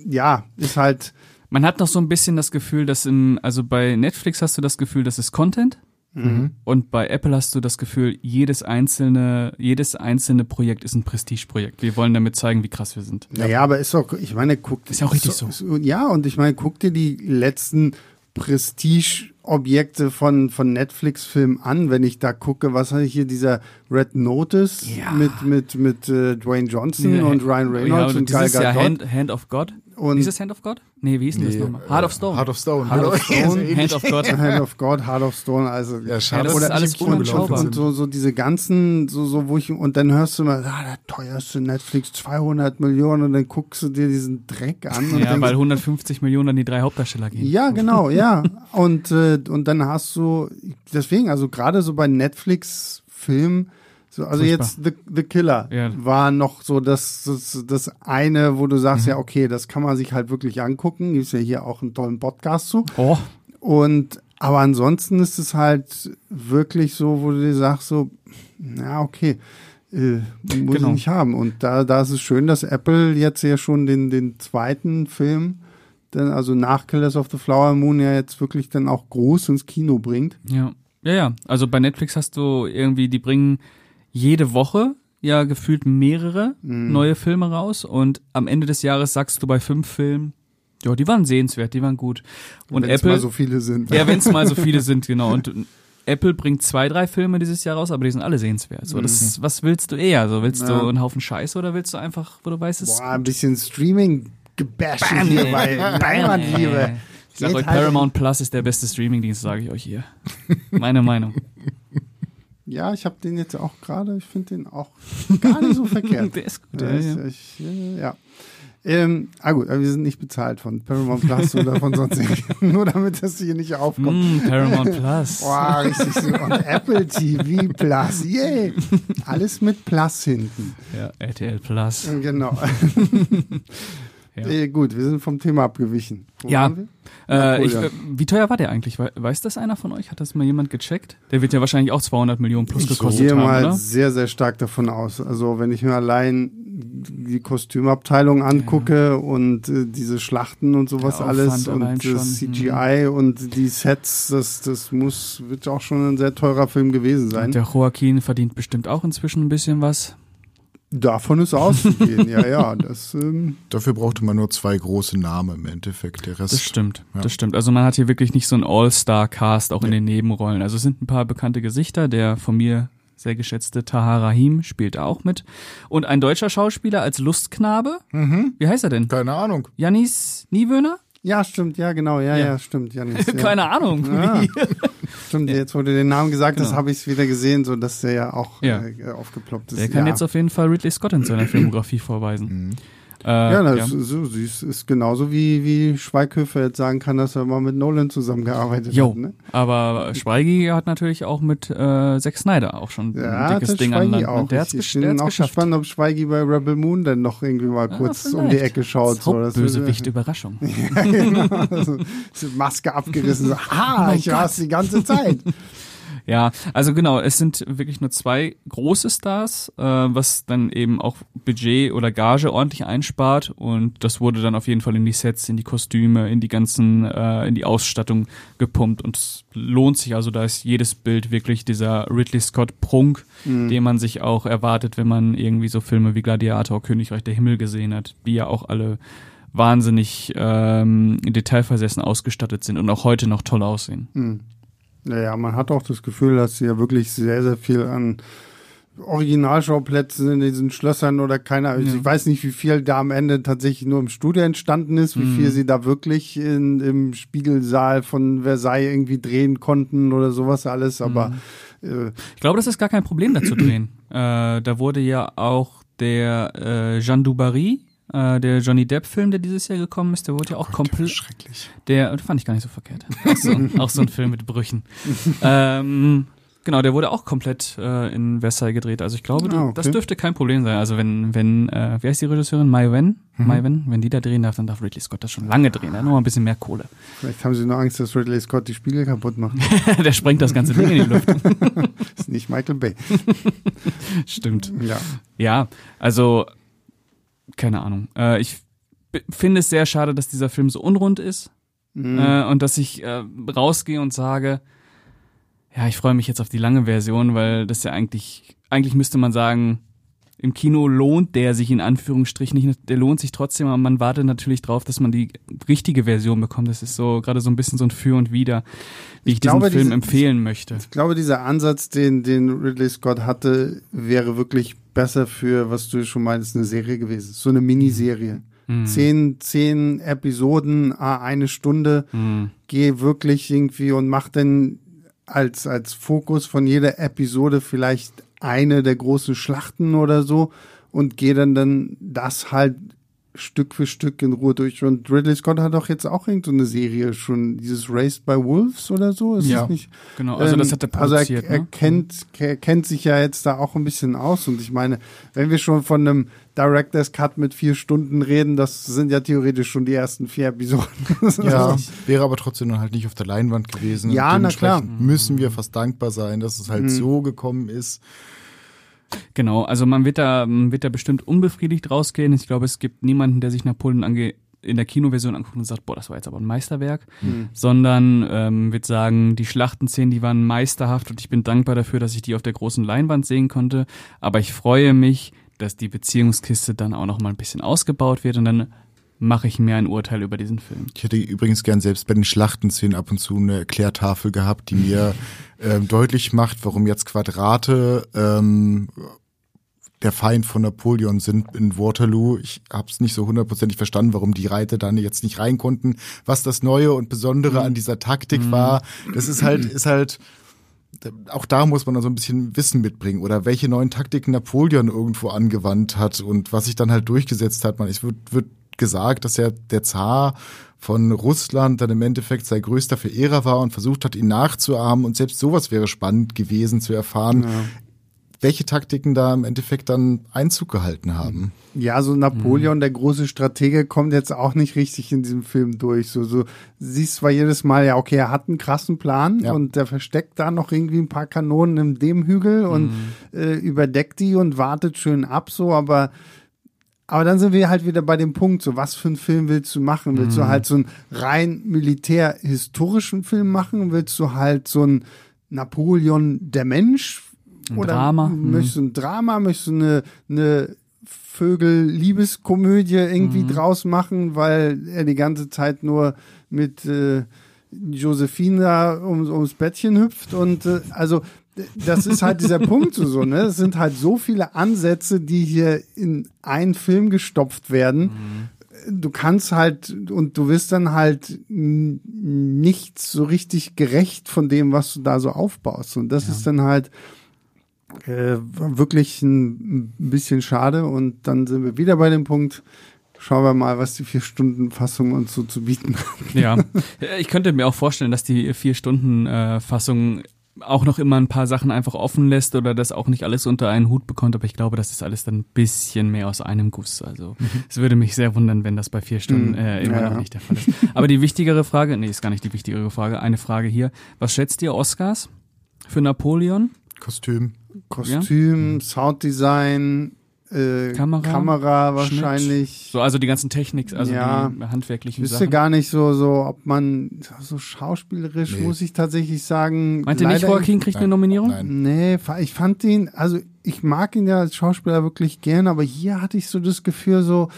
ja, ist halt. Man hat noch so ein bisschen das Gefühl, dass im, also bei Netflix hast du das Gefühl, das ist Content. Und bei Apple hast du das Gefühl, jedes einzelne, jedes einzelne Projekt ist ein Prestigeprojekt. Wir wollen damit zeigen, wie krass wir sind. Naja, aber ist doch, ich meine, guck. Ist ja auch richtig so. Ja, und ich meine, guck dir die letzten Prestige-Objekte von, von Netflix-Filmen an, wenn ich da gucke, was hatte ich hier, dieser Red Notice Ja. mit, mit, mit äh, Dwayne Johnson und Ryan Reynolds ja, und Gal dieses ja Gadot. Hand, Hand of God. Und- ist das Hand of God? Nee, wie ist denn das Nee, nochmal? Heart of äh, Stone. Heart of Stone. Heart of. Stone. Hand of God. Hand of God, Heart of Stone, also Ja, schade, Ja, das ist alles unschaubar. und so, so diese ganzen, so, so, wo ich, und dann hörst du mal, ah, der teuerste Netflix, 200 Millionen, und dann guckst du dir diesen Dreck an und Ja, denkst, weil 150 Millionen an die drei Hauptdarsteller gehen. Ja, genau, ja. Und, äh, und dann hast du, deswegen, also gerade so bei Netflix-Filmen, so, also Furchtbar. jetzt The, The Killer Ja. war noch so das, das, das eine, wo du sagst, Mhm. ja, okay, das kann man sich halt wirklich angucken. Gibt's ja hier auch einen tollen Podcast zu. Oh, Und, aber ansonsten ist es halt wirklich so, wo du dir sagst, so, na, okay, äh, muss Genau. ich nicht haben. Und da, da ist es schön, dass Apple jetzt ja schon den, den zweiten Film dann also nach Killers of the Flower Moon ja jetzt wirklich dann auch groß ins Kino bringt. Ja. Ja, ja. Also bei Netflix hast du irgendwie, die bringen jede Woche ja gefühlt mehrere Mhm. neue Filme raus und am Ende des Jahres sagst du bei fünf Filmen, ja, die waren sehenswert, die waren gut. Und Wenn's Apple, mal so viele sind. ja, wenn es mal so viele sind, genau. Und Apple bringt zwei, drei Filme dieses Jahr raus, aber die sind alle sehenswert. So, das, was willst du eher? So, willst Mhm. Ja. du einen Haufen Scheiße oder willst du einfach, wo du weißt, es ist Boah, ein bisschen Streaming gebasht hier bei Heimatliebe. Ich sag Geht euch, halt- Paramount Plus ist der beste Streamingdienst, sage ich euch hier. Meine Meinung. Ja, ich habe den jetzt auch gerade, ich finde den auch gar nicht so verkehrt. Der ist gut, Ja, ja, ich, ja. äh. Ähm, ah gut, aber wir sind nicht bezahlt von Paramount Plus oder von sonst irgendwas. Nur damit das hier nicht aufkommt. Mm, Paramount Plus. Boah, richtig so. Und Apple TV Plus, yay. Alles mit Plus hinten. Ja, RTL Plus. Genau. Ja. Äh, gut, wir sind vom Thema abgewichen. Wo Ja. Äh, ich, äh, wie teuer war der eigentlich? We- Weiß das einer von euch? Hat das mal jemand gecheckt? Der wird ja wahrscheinlich auch 200 Millionen plus Ich gekostet gehe haben, mal oder? sehr, sehr stark davon aus. Also wenn ich mir allein die Kostümabteilung angucke und äh, diese Schlachten und sowas alles und das. CGI und die Sets, das, das muss, wird auch schon ein sehr teurer Film gewesen sein. Und der Joaquin verdient bestimmt auch inzwischen ein bisschen was. Davon ist auszugehen, ja, ja. Das, ähm, Dafür brauchte man nur zwei große Namen im Endeffekt. Der Rest. Das stimmt, Ja. das stimmt. Also man hat hier wirklich nicht so einen All-Star-Cast auch in den Nebenrollen. Also es sind ein paar bekannte Gesichter. Der von mir sehr geschätzte Tahar Rahim spielt auch mit. Und ein deutscher Schauspieler als Lustknabe. Mhm. Wie heißt er denn? Keine Ahnung. Janis Niewöhner? ja, stimmt, ja, genau, ja, ja, Ja. stimmt, Janis. Ja. Keine Ahnung. Ah. Stimmt, jetzt, wo du den Namen gesagt hast, Genau. habe ich es wieder gesehen, so dass der ja auch Ja. Äh, aufgeploppt ist. Der kann ja. jetzt auf jeden Fall Ridley Scott in seiner Filmografie vorweisen. Mhm. Äh, Ja, das ja. Ist, so, sie ist, genauso wie, wie Schweighöfer jetzt sagen kann, dass er mal mit Nolan zusammengearbeitet Jo, hat. Ne? aber Schweigi hat natürlich auch mit äh, Zack Snyder auch schon Ja, ein dickes Ding an Schweigi Land. auch. Und der ich hat's ich der bin auch geschafft. gespannt, ob Schweigi bei Rebel Moon dann noch irgendwie mal Ja, kurz um vielleicht. die Ecke schaut. So, das Hauptbösewicht würde- Überraschung. ja, genau. Also, Maske abgerissen. So, ah, mein ich war's die ganze Zeit. Ja, also genau, es sind wirklich nur zwei große Stars, äh, was dann eben auch Budget oder Gage ordentlich einspart und das wurde dann auf jeden Fall in die Sets, in die Kostüme, in die ganzen, äh, in die Ausstattung gepumpt und es lohnt sich also, da ist jedes Bild wirklich dieser Ridley Scott Prunk, den man sich auch erwartet, wenn man irgendwie so Filme wie Gladiator, Königreich der Himmel gesehen hat, die ja auch alle wahnsinnig ähm, detailversessen ausgestattet sind und auch heute noch toll aussehen. Hm. Naja, man hat auch das Gefühl, dass sie ja wirklich sehr, sehr viel an Originalschauplätzen in diesen Schlössern oder keiner, also Ja. ich weiß nicht, wie viel da am Ende tatsächlich nur im Studio entstanden ist, wie viel sie da wirklich in, im Spiegelsaal von Versailles irgendwie drehen konnten oder sowas alles, aber äh, Ich glaube, das ist gar kein Problem, da zu drehen. äh, da wurde ja auch der äh, Jean Dubarry, äh, der Johnny Depp-Film, der dieses Jahr gekommen ist, der wurde ja auch komplett. Schrecklich. Der fand ich gar nicht so verkehrt. Auch so, auch so ein Film mit Brüchen. ähm, genau, der wurde auch komplett äh, in Versailles gedreht. Also ich glaube, Ah, okay. das dürfte kein Problem sein. Also wenn, wenn, äh, wie heißt die Regisseurin? Mai Wen? Mai Wen? Wenn die da drehen darf, dann darf Ridley Scott das schon lange drehen. Hat noch mal ein bisschen mehr Kohle. vielleicht haben sie nur Angst, dass Ridley Scott die Spiegel kaputt macht. der sprengt das ganze Ding in die Luft. ist nicht Michael Bay. Stimmt. Ja. Ja, also keine Ahnung. Äh, ich finde es sehr schade, dass dieser Film so unrund ist Mhm. äh, und dass ich äh, rausgehe und sage, ja, ich freue mich jetzt auf die lange Version, weil das ja eigentlich, eigentlich müsste man sagen, im Kino lohnt der sich in Anführungsstrichen nicht, der lohnt sich trotzdem, aber man wartet natürlich drauf, dass man die richtige Version bekommt. Das ist so gerade so ein bisschen so ein Für und Wider, wie ich, Ich diesen glaube, Film diese- empfehlen möchte. Ich glaube, dieser Ansatz, den, den Ridley Scott hatte, wäre wirklich besser für, was du schon meinst, eine Serie gewesen. So eine Miniserie. Mhm. Zehn, zehn Episoden, ah, eine Stunde. Mhm. Geh wirklich irgendwie und mach dann als, als Fokus von jeder Episode vielleicht eine der großen Schlachten oder so und geh dann dann das halt Stück für Stück in Ruhe durch. Und Ridley Scott hat doch jetzt auch irgendeine so eine Serie schon, dieses Raised by Wolves oder so, ist Ja. das nicht? Genau, also das Ähm, hat er also produziert. er, er ne? kennt, er kennt sich ja jetzt da auch ein bisschen aus und ich meine, wenn wir schon von einem Director's Cut mit vier Stunden reden, das sind ja theoretisch schon die ersten vier Episoden. Ja, wäre aber trotzdem dann halt nicht auf der Leinwand gewesen. Ja, na klar. Dementsprechend Müssen wir fast dankbar sein, dass es halt so gekommen ist. Genau, also man wird da, wird da bestimmt unbefriedigt rausgehen. Ich glaube, es gibt niemanden, der sich Napoleon ange in der Kinoversion anguckt und sagt, boah, das war jetzt aber ein Meisterwerk, mhm. sondern ähm, wird sagen, die Schlachtenszenen, die waren meisterhaft und ich bin dankbar dafür, dass ich die auf der großen Leinwand sehen konnte. Aber ich freue mich, dass die Beziehungskiste dann auch noch mal ein bisschen ausgebaut wird und dann mache ich mir ein Urteil über diesen Film. Ich hätte übrigens gern selbst bei den Schlachtenszenen ab und zu eine Erklärtafel gehabt, die mir ähm, deutlich macht, warum jetzt Quadrate ähm, der Feind von Napoleon sind in Waterloo. Ich habe es nicht so hundertprozentig verstanden, warum die Reiter dann jetzt nicht rein konnten. Was das Neue und Besondere mhm. an dieser Taktik mhm. war, das ist halt, ist halt auch da muss man dann so ein bisschen Wissen mitbringen oder welche neuen Taktiken Napoleon irgendwo angewandt hat und was sich dann halt durchgesetzt hat. Man, es wird, wird gesagt, dass er der Zar von Russland dann im Endeffekt sein größter Verehrer war und versucht hat, ihn nachzuahmen. Und selbst sowas wäre spannend gewesen zu erfahren, ja. welche Taktiken da im Endeffekt dann Einzug gehalten haben. Ja, so Napoleon, mhm. der große Stratege, kommt jetzt auch nicht richtig in diesem Film durch. So, so siehst zwar jedes Mal, ja, okay, er hat einen krassen Plan ja. und der versteckt da noch irgendwie ein paar Kanonen im dem Hügel und mhm. äh, überdeckt die und wartet schön ab, so, aber aber dann sind wir halt wieder bei dem Punkt, so was für einen Film willst du machen? Willst mhm. du halt so einen rein militär-historischen Film machen? Willst du halt so ein Napoleon der Mensch? Ein Oder Drama. möchtest du ein Drama? Möchtest du eine, eine Vögel-Liebeskomödie irgendwie mhm. draus machen, weil er die ganze Zeit nur mit äh, Josephine da um, ums Bettchen hüpft und äh, also das ist halt dieser Punkt so, ne? Es sind halt so viele Ansätze, die hier in einen Film gestopft werden. Mhm. Du kannst halt und du wirst dann halt nicht so richtig gerecht von dem, was du da so aufbaust. Und das ja. ist dann halt äh, wirklich ein, ein bisschen schade. Und dann sind wir wieder bei dem Punkt, schauen wir mal, was die Vier-Stunden-Fassung uns so zu bieten hat. Ja, ich könnte mir auch vorstellen, dass die Vier-Stunden-Fassung auch noch immer ein paar Sachen einfach offen lässt oder das auch nicht alles unter einen Hut bekommt, aber ich glaube, das ist alles dann ein bisschen mehr aus einem Guss. Also mhm. es würde mich sehr wundern, wenn das bei vier Stunden mhm. äh, immer ja. noch nicht der Fall ist. Aber die wichtigere Frage, nee, ist gar nicht die wichtigere Frage, eine Frage hier. Was schätzt ihr Oscars für Napoleon? Kostüm. Kostüm, ja. Sounddesign, äh, Kamera, Kamera wahrscheinlich. Schnitt. So, also die ganzen Technik, also ja, die handwerklichen ich wüsste gar nicht so, so, ob man so schauspielerisch, nee. muss ich tatsächlich sagen. Meint ihr nicht, Joaquin kriegt eine Nominierung? Nein. Nee, ich fand ihn, also ich mag ihn ja als Schauspieler wirklich gern, aber hier hatte ich so das Gefühl, so,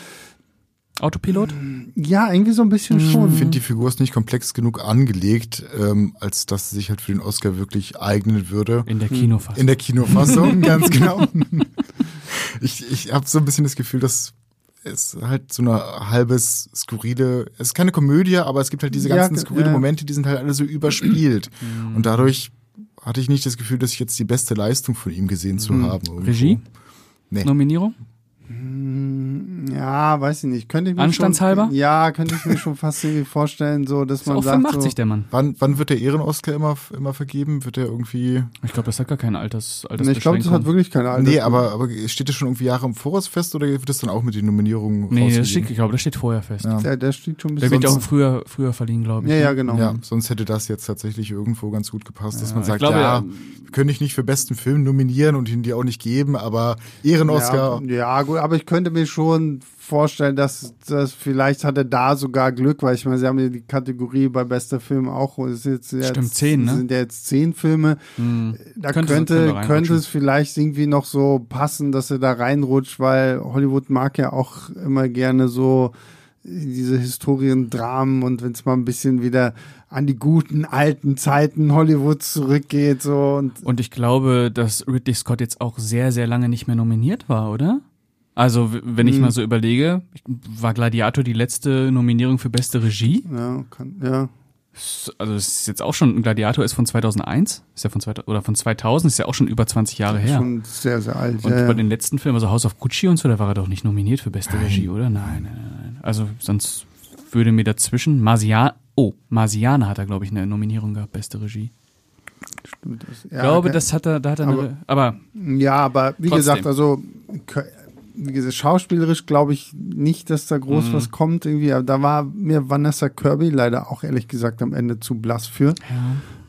Autopilot? Ja, irgendwie so ein bisschen mhm. schon. Ich finde, die Figur ist nicht komplex genug angelegt, ähm, als dass sie sich halt für den Oscar wirklich eignen würde. In der Kinofassung. In der Kinofassung, ganz genau. ich ich habe so ein bisschen das Gefühl, dass es halt so eine halbes skurrile, es ist keine Komödie, aber es gibt halt diese ganzen ja, skurrile ja. Momente, die sind halt alle so überspielt. Mhm. Und dadurch hatte ich nicht das Gefühl, dass ich jetzt die beste Leistung von ihm gesehen zu mhm. haben. Irgendwo. Regie? Nee. Nominierung? Ja, weiß ich nicht. Könnte ich mir Anstandshalber? Schon, ja, könnte ich mir schon fast irgendwie vorstellen, so, dass man auch sagt. 85 so, der Mann. Wann, wann wird der Ehren-Oscar immer, immer vergeben? Wird der irgendwie. Ich glaube, das hat gar keine Alters, Alters nee, Ich glaube, das hat wirklich keine Alters. Nee, aber, aber steht das schon irgendwie Jahre im Voraus fest oder wird das dann auch mit den Nominierungen Nee, das steht, ich glaube, das steht vorher fest. Ja. Der, der steht schon ein bisschen. Der wird auch früher, früher verliehen, glaube ich. Ja, ja, ne? genau. Ja, sonst hätte das jetzt tatsächlich irgendwo ganz gut gepasst, ja, dass man sagt, glaube, ja, könnte ich nicht für besten Film nominieren und ihn dir auch nicht geben, aber Ehren-Oscar. Ja, ja, gut, aber ich könnte mir schon vorstellen, dass das vielleicht hat er da sogar Glück, weil ich meine, sie haben ja die Kategorie bei bester Film auch. Ist jetzt, Stimmt, zehn, ne? Sind ja jetzt zehn Filme. Mhm. Da könnte, könnte, könnte es vielleicht irgendwie noch so passen, dass er da reinrutscht, weil Hollywood mag ja auch immer gerne so diese Historiendramen und wenn es mal ein bisschen wieder an die guten alten Zeiten Hollywoods zurückgeht so und und ich glaube, dass Ridley Scott jetzt auch sehr sehr lange nicht mehr nominiert war, oder? Also, wenn ich hm. mal so überlege, war Gladiator die letzte Nominierung für beste Regie? Ja, kann, ja. Also, es ist jetzt auch schon, Gladiator ist von 2001, ist ja von 2000, oder von 2000, ist ja auch schon über 20 Jahre her. Schon sehr, sehr alt. Und ja, bei den letzten Filmen, also House of Gucci und so, da war er doch nicht nominiert für beste nein. Regie, oder? Nein, nein, nein. Also, sonst würde mir dazwischen, Marsian, oh, Marsiana hat er, glaube ich, eine Nominierung gehabt, beste Regie. Stimmt. Das, ja, ich glaube, das hat er, da hat er aber, eine, aber. Ja, aber wie trotzdem. gesagt, also, wie gesagt, schauspielerisch glaube ich nicht, dass da groß mhm. was kommt irgendwie. Aber da war mir Vanessa Kirby leider auch ehrlich gesagt am Ende zu blass für.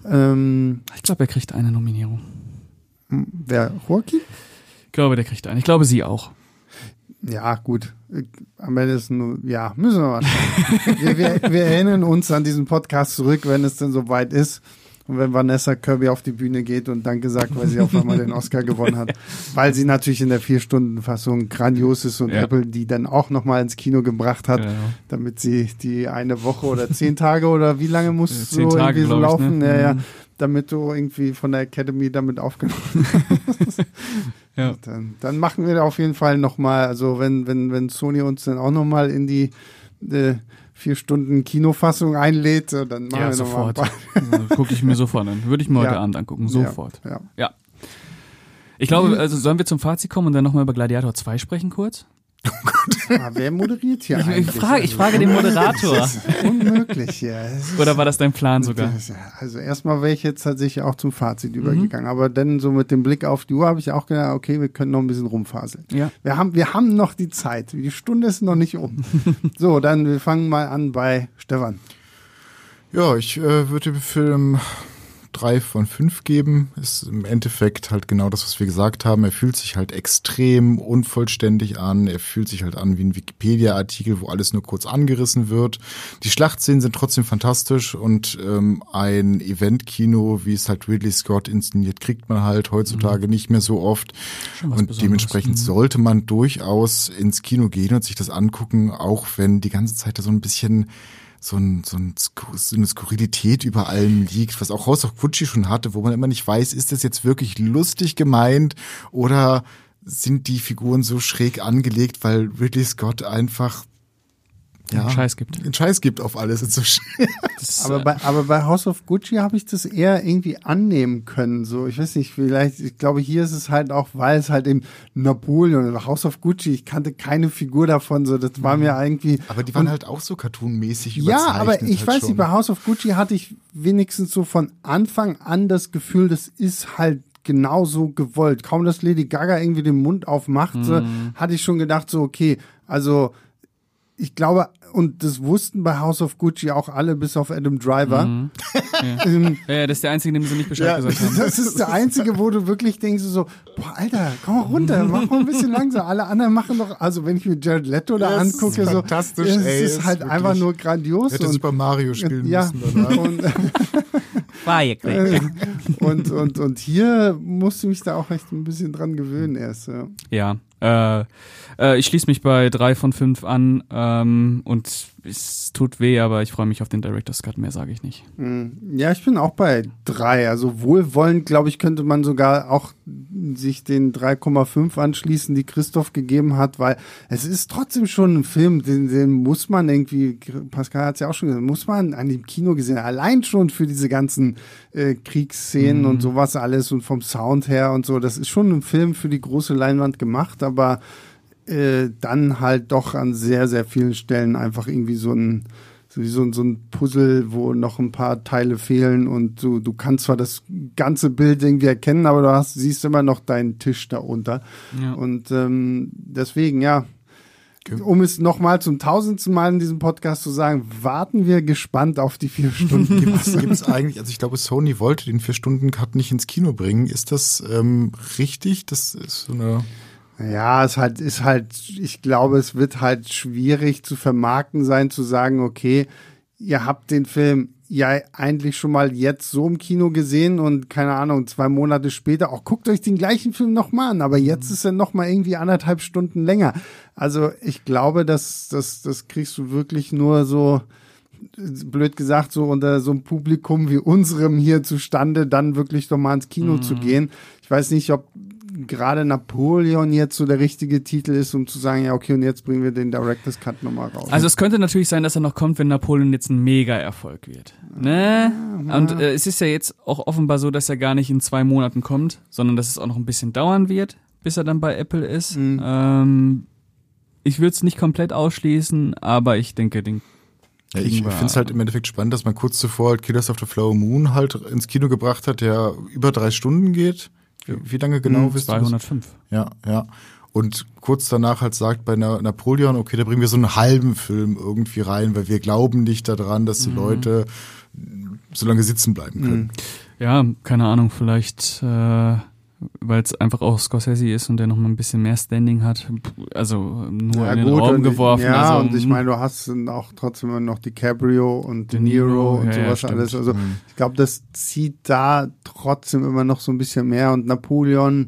Ja. Ähm, ich glaube, er kriegt eine Nominierung. Wer? Joaquin? Ich glaube, der kriegt eine. Ich glaube, sie auch. Ja, gut. Am Ende ist nur, ja, müssen wir mal schauen. wir, wir, wir erinnern uns an diesen Podcast zurück, wenn es denn soweit ist. Und wenn Vanessa Kirby auf die Bühne geht und Danke sagt, weil sie auf einmal den Oscar gewonnen hat, weil sie natürlich in der Vier-Stunden-Fassung grandios ist und Ja. Apple die dann auch nochmal ins Kino gebracht hat, Ja. damit sie die eine Woche oder zehn Tage oder wie lange muss so Tage, irgendwie so glaub ich, laufen, ne? ja, Mhm. damit du irgendwie von der Academy damit aufgenommen Ja. dann, dann machen wir da auf jeden Fall nochmal, also wenn, wenn, wenn Sony uns dann auch nochmal in die äh, vier Stunden Kinofassung einlädt, äh, dann machen Ja, wir sofort. Gucke ich mir sofort an. Würde ich mir heute Ja. Abend angucken. Sofort. Ja, ja. Ich glaube, also sollen wir zum Fazit kommen und dann nochmal über Gladiator 2 sprechen kurz? Ah, wer moderiert hier Ich, ich, eigentlich? frage, ich Also, frage den Moderator. Das ist unmöglich hier. Ist- Oder war das dein Plan sogar? Also erstmal wäre ich jetzt tatsächlich auch zum Mhm. Fazit übergegangen, aber dann so mit dem Blick auf die Uhr habe ich auch gedacht, okay, wir können noch ein bisschen rumfaseln. Ja. Wir haben, wir haben noch die Zeit. Die Stunde ist noch nicht um. so, dann wir fangen mal an bei Stefan. Ja, ich äh, würde dem Film drei von fünf geben. Ist im Endeffekt halt genau das, was wir gesagt haben. Er fühlt sich halt extrem unvollständig an. Er fühlt sich halt an wie ein Wikipedia-Artikel, wo alles nur kurz angerissen wird. Die Schlachtszenen sind trotzdem fantastisch und ähm, ein Eventkino, wie es halt Ridley Scott inszeniert, kriegt man halt heutzutage nicht mehr so oft. Und Besonderes. dementsprechend Mhm. sollte man durchaus ins Kino gehen und sich das angucken, auch wenn die ganze Zeit da so ein bisschen so, ein, so, ein, so eine Skurrilität über allem liegt, was auch House of Gucci schon hatte, wo man immer nicht weiß, ist das jetzt wirklich lustig gemeint oder sind die Figuren so schräg angelegt, weil Ridley Scott einfach ja, Einen Scheiß gibt. einen Scheiß gibt auf alles. So Das, Aber bei, aber bei House of Gucci habe ich das eher irgendwie annehmen können. So, ich weiß nicht, vielleicht, ich glaube, hier ist es halt auch, weil es halt eben Napoleon oder House of Gucci, ich kannte keine Figur davon, so, das war mir irgendwie. aber die waren und- halt auch so cartoonmäßig Ja, überzeichnet. aber ich halt weiß schon. nicht, bei House of Gucci hatte ich wenigstens so von Anfang an das Gefühl, das ist halt genauso gewollt. Kaum, dass Lady Gaga irgendwie den Mund aufmachte, Mhm. hatte ich schon gedacht, so, okay, also ich glaube, und das wussten bei House of Gucci auch alle, bis auf Adam Driver. Mhm. Ähm, ja, das ist der Einzige, dem sie nicht Bescheid ja, gesagt haben. das ist der einzige, wo du wirklich denkst so, boah, Alter, komm mal runter, mach mal ein bisschen langsam. Alle anderen machen doch, also wenn ich mir Jared Leto da Ja, es ist angucke, so, fantastisch, es ey, ist ist halt wirklich- einfach nur grandios. Hätte und, Super Mario spielen ja, müssen danach. und, äh, und, und, und hier musste ich mich da auch echt ein bisschen dran gewöhnen erst. Ja. Ja, äh, äh, ich schließe mich bei drei von fünf an ähm, und es tut weh, aber ich freue mich auf den Director's Cut, mehr sage ich nicht. Mm, Ja, ich bin auch bei drei. Also wohlwollend, glaube ich, könnte man sogar auch sich den 3,5 anschließen, die Christoph gegeben hat, weil es ist trotzdem schon ein Film, den, den muss man irgendwie, Pascal hat es ja auch schon gesagt, muss man an dem Kino gesehen, allein schon für diese ganzen äh, Kriegsszenen und sowas alles und vom Sound her und so. Das ist schon ein Film für die große Leinwand gemacht, aber äh, dann halt doch an sehr, sehr vielen Stellen einfach irgendwie so ein, so wie so, ein- so ein Puzzle, wo noch ein paar Teile fehlen und du, du kannst zwar das ganze Bild irgendwie erkennen, aber du hast, siehst immer noch deinen Tisch darunter. Ja. Und ähm, deswegen, ja, um es nochmal zum tausendsten Mal in diesem Podcast zu sagen, warten wir gespannt auf die vier Stunden. Gibt's, gibt's eigentlich, also ich glaube, Sony wollte den Vier-Stunden-Cut nicht ins Kino bringen. Ist das ähm, richtig? Das ist so eine. Ja, es halt, ist halt, ich glaube, es wird halt schwierig zu vermarkten sein, zu sagen, okay, ihr habt den Film ja eigentlich schon mal jetzt so im Kino gesehen und keine Ahnung, zwei Monate später, auch guckt euch den gleichen Film nochmal an, aber jetzt ist er nochmal irgendwie anderthalb Stunden länger. Also ich glaube, dass das, das kriegst du wirklich nur so, blöd gesagt, so unter so einem Publikum wie unserem hier zustande, dann wirklich doch mal ins Kino zu gehen. Ich weiß nicht, ob gerade Napoleon jetzt so der richtige Titel ist, um zu sagen, ja, okay, und jetzt bringen wir den Director's Cut nochmal raus. Also es könnte natürlich sein, dass er noch kommt, wenn Napoleon jetzt ein Mega-Erfolg wird. Ne? Und äh, es ist ja jetzt auch offenbar so, dass er gar nicht in zwei Monaten kommt, sondern dass es auch noch ein bisschen dauern wird, bis er dann bei Apple ist. Mhm. Ähm, ich würde es nicht komplett ausschließen, aber ich denke, den Ja, ich finde es halt im Endeffekt spannend, dass man kurz zuvor halt Killers of the Flower Moon halt ins Kino gebracht hat, der über drei Stunden geht. Wie, lange genau Mhm, das? 205. Ja, ja. Und kurz danach halt sagt bei Na Napoleon, okay, da bringen wir so einen halben Film irgendwie rein, weil wir glauben nicht daran, dass die Mhm. Leute so lange sitzen bleiben können. Ja, keine Ahnung, vielleicht äh, weil es einfach auch Scorsese ist und der noch mal ein bisschen mehr Standing hat. Also nur Ja, in den gut, Raum und, geworfen. Ja, also, und ich hm, meine, du hast auch trotzdem immer noch DiCaprio und De De Niro, Niro und ja, ja, sowas stimmt. alles. Also ich glaube, das zieht da trotzdem immer noch so ein bisschen mehr und Napoleon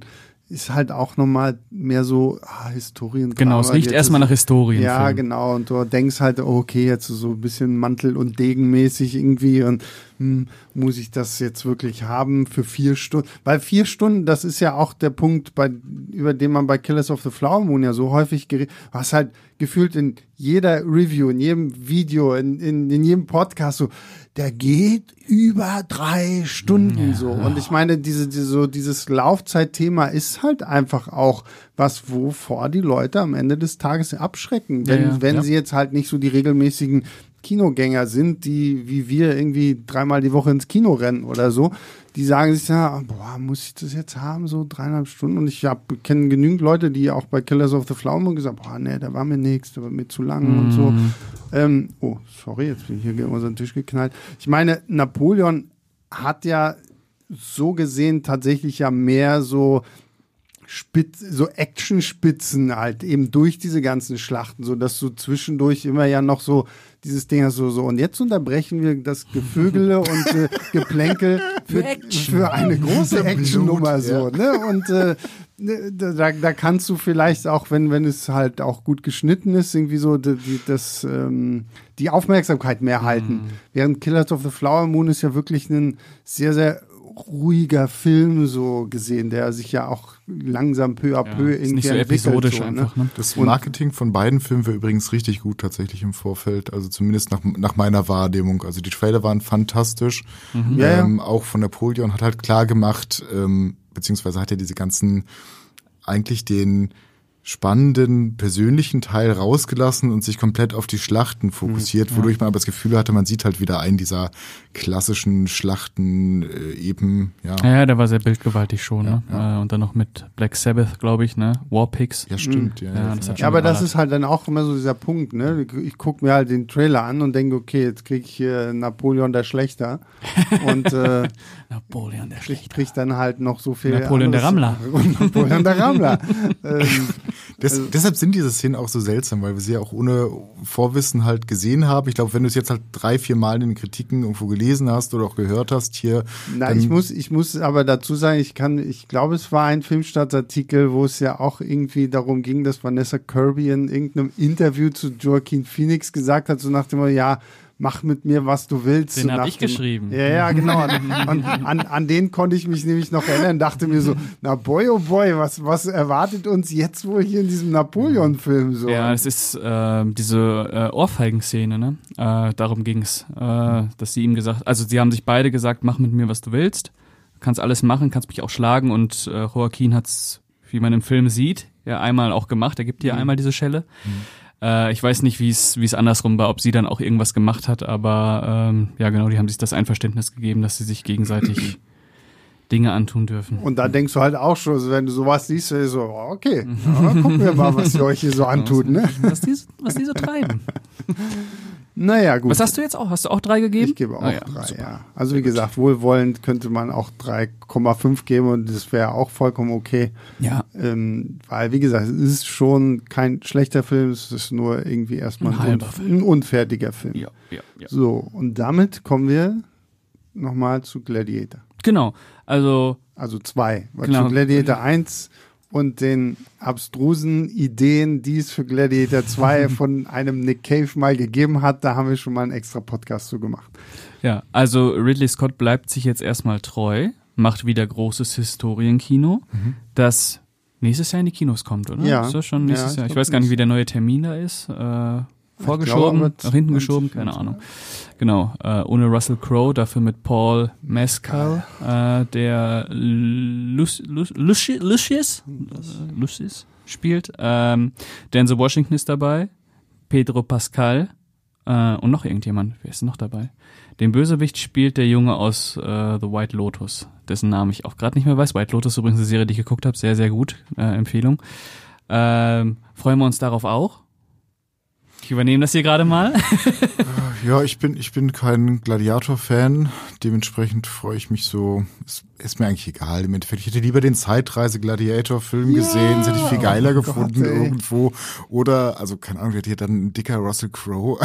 ist halt auch nochmal mehr so ah, Historien. genau, es riecht erstmal nach Historien. Ja, genau. Und du denkst halt, oh, okay, jetzt so ein bisschen Mantel- und Degenmäßig irgendwie und hm, muss ich das jetzt wirklich haben für vier Stunden? Weil vier Stunden, das ist ja auch der Punkt, bei, über den man bei Killers of the Flower Moon ja so häufig geredet was halt gefühlt in jeder Review, in jedem Video, in, in, in jedem Podcast so, der geht über drei Stunden so. Und ich meine, diese, diese, so dieses Laufzeitthema ist halt einfach auch was, wovor die Leute am Ende des Tages abschrecken. Wenn, Ja, ja, wenn ja. sie jetzt halt nicht so die regelmäßigen Kinogänger sind, die wie wir irgendwie dreimal die Woche ins Kino rennen oder so, die sagen sich ja, boah, muss ich das jetzt haben, so dreieinhalb Stunden? Und ich kenne genügend Leute, die auch bei Killers of the Flower Moon gesagt, boah, nee, der war mir nichts, der war mir zu lang und so. Mhm. Ähm, oh, sorry, jetzt bin ich hier gegen unseren Tisch geknallt. Ich meine, Napoleon hat ja so gesehen tatsächlich ja mehr so Spitz, so Actionspitzen halt eben durch diese ganzen Schlachten, so dass du zwischendurch immer ja noch so dieses Ding so so und jetzt unterbrechen wir das Gevögele und äh, Geplänkel für, für eine große Actionnummer so, ne? Und äh, ne, da, da kannst du vielleicht auch, wenn wenn es halt auch gut geschnitten ist, irgendwie so die, die, das ähm, die Aufmerksamkeit mehr halten. Während Killers of the Flower Moon ist ja wirklich ein sehr sehr ruhiger Film so gesehen, der sich ja auch langsam peu à Ja, peu ist irgendwie nicht so entwickelt, episodisch so, einfach, ne? Das Marketing von beiden Filmen war übrigens richtig gut tatsächlich im Vorfeld. Also zumindest nach, nach meiner Wahrnehmung. Also die Trailer waren fantastisch. Mhm. Ja, ja. Ähm, auch von Napoleon hat halt klar gemacht, ähm, beziehungsweise hat er diese ganzen, eigentlich den spannenden persönlichen Teil rausgelassen und sich komplett auf die Schlachten fokussiert, wodurch man aber das Gefühl hatte, man sieht halt wieder einen dieser klassischen Schlachten äh, eben, ja. Ja, ja, der war sehr bildgewaltig schon, ne? ja. Äh, und dann noch mit Black Sabbath, glaube ich, ne? Warpigs. Ja, stimmt, ja. Ja, ja, das ja. Ja, aber das ist halt dann auch immer so dieser Punkt, ne? Ich gucke mir halt den Trailer an und denke, okay, jetzt krieg ich hier Napoleon der Schlechter und äh, Napoleon, der krieg, krieg dann halt noch so viel. Napoleon der anderes- Rammler. Und Napoleon der Rammler. ähm, Das, deshalb sind diese Szenen auch so seltsam, weil wir sie ja auch ohne Vorwissen halt gesehen haben. Ich glaube, wenn du es jetzt halt drei, vier Mal in den Kritiken irgendwo gelesen hast oder auch gehört hast hier. Dann- ich muss, ich muss aber dazu sagen, ich kann, ich glaube, es war ein Filmstartsartikel, wo es ja auch irgendwie darum ging, dass Vanessa Kirby in irgendeinem Interview zu Joaquin Phoenix gesagt hat, so nach dem ja, mach mit mir, was du willst. Den so hab nach ich geschrieben. Ja, ja, genau. Und, und an, an den konnte ich mich nämlich noch erinnern, dachte mir so, na boy, oh boy, was, was erwartet uns jetzt wohl hier in diesem Napoleon-Film so? Ja, es ist ähm, diese äh, Ohrfeigenszene, ne? Äh, darum ging's, äh, dass sie ihm gesagt, also sie haben sich beide gesagt, mach mit mir, was du willst, kannst alles machen, kannst mich auch schlagen und äh, Joaquin hat's, wie man im Film sieht, ja einmal auch gemacht, er gibt Mhm. dir einmal diese Schelle. Äh, ich weiß nicht, wie es wie es andersrum war, ob sie dann auch irgendwas gemacht hat, aber ähm, ja genau, die haben sich das Einverständnis gegeben, dass sie sich gegenseitig Dinge antun dürfen. Und da denkst du halt auch schon, so, wenn du sowas siehst, so, okay, ja, gucken wir mal, was ihr euch hier so antut, ne? Was die, was die so treiben. Naja, gut. Was hast du jetzt auch? Hast du auch drei gegeben? Ich gebe auch Ah ja, drei, super. ja. Also wie gesagt, wohlwollend könnte man auch 3,5 geben und das wäre auch vollkommen okay. Ja, Ähm, weil, wie gesagt, es ist schon kein schlechter Film, es ist nur irgendwie erstmal Ein ein, halber un ein unfertiger Film. ja, ja, ja. So, und damit kommen wir nochmal zu Gladiator. Genau. Also Also zwei. Weil Genau. Zu Gladiator 1 und den abstrusen Ideen, die es für Gladiator 2 von einem Nick Cave mal gegeben hat, da haben wir schon mal einen extra Podcast zu gemacht. Ja, also Ridley Scott bleibt sich jetzt erstmal treu, macht wieder großes Historienkino, das nächstes Jahr in die Kinos kommt, oder? Mhm. Ja. Ist das schon nächstes Ja, ich Jahr? Ich weiß gar nicht, wie der neue Termin da ist. Äh, vorgeschoben, glaube, nach hinten geschoben, keine Ahnung. Genau, äh, ohne Russell Crowe, dafür mit Paul Mescal, äh, der Luc- Luc- Luci- Lucius, äh, Lucius spielt. Ähm, Denzel Washington ist dabei, Pedro Pascal äh, und noch irgendjemand. Wer ist noch dabei? Den Bösewicht spielt der Junge aus äh, The White Lotus, dessen Namen ich auch gerade nicht mehr weiß. White Lotus ist übrigens eine Serie, die ich geguckt habe, sehr, sehr gut, äh, Empfehlung. Ähm, freuen wir uns darauf auch? Ich übernehme das hier gerade mal. Ja, ich bin, ich bin kein Gladiator-Fan. Dementsprechend freue ich mich so. Ist, ist mir eigentlich egal. Im Endeffekt, ich hätte lieber den Zeitreise-Gladiator-Film gesehen. Das hätte ich viel geiler Oh gefunden Gott, irgendwo. Oder, also keine Ahnung, hätte hier dann ein dicker Russell Crowe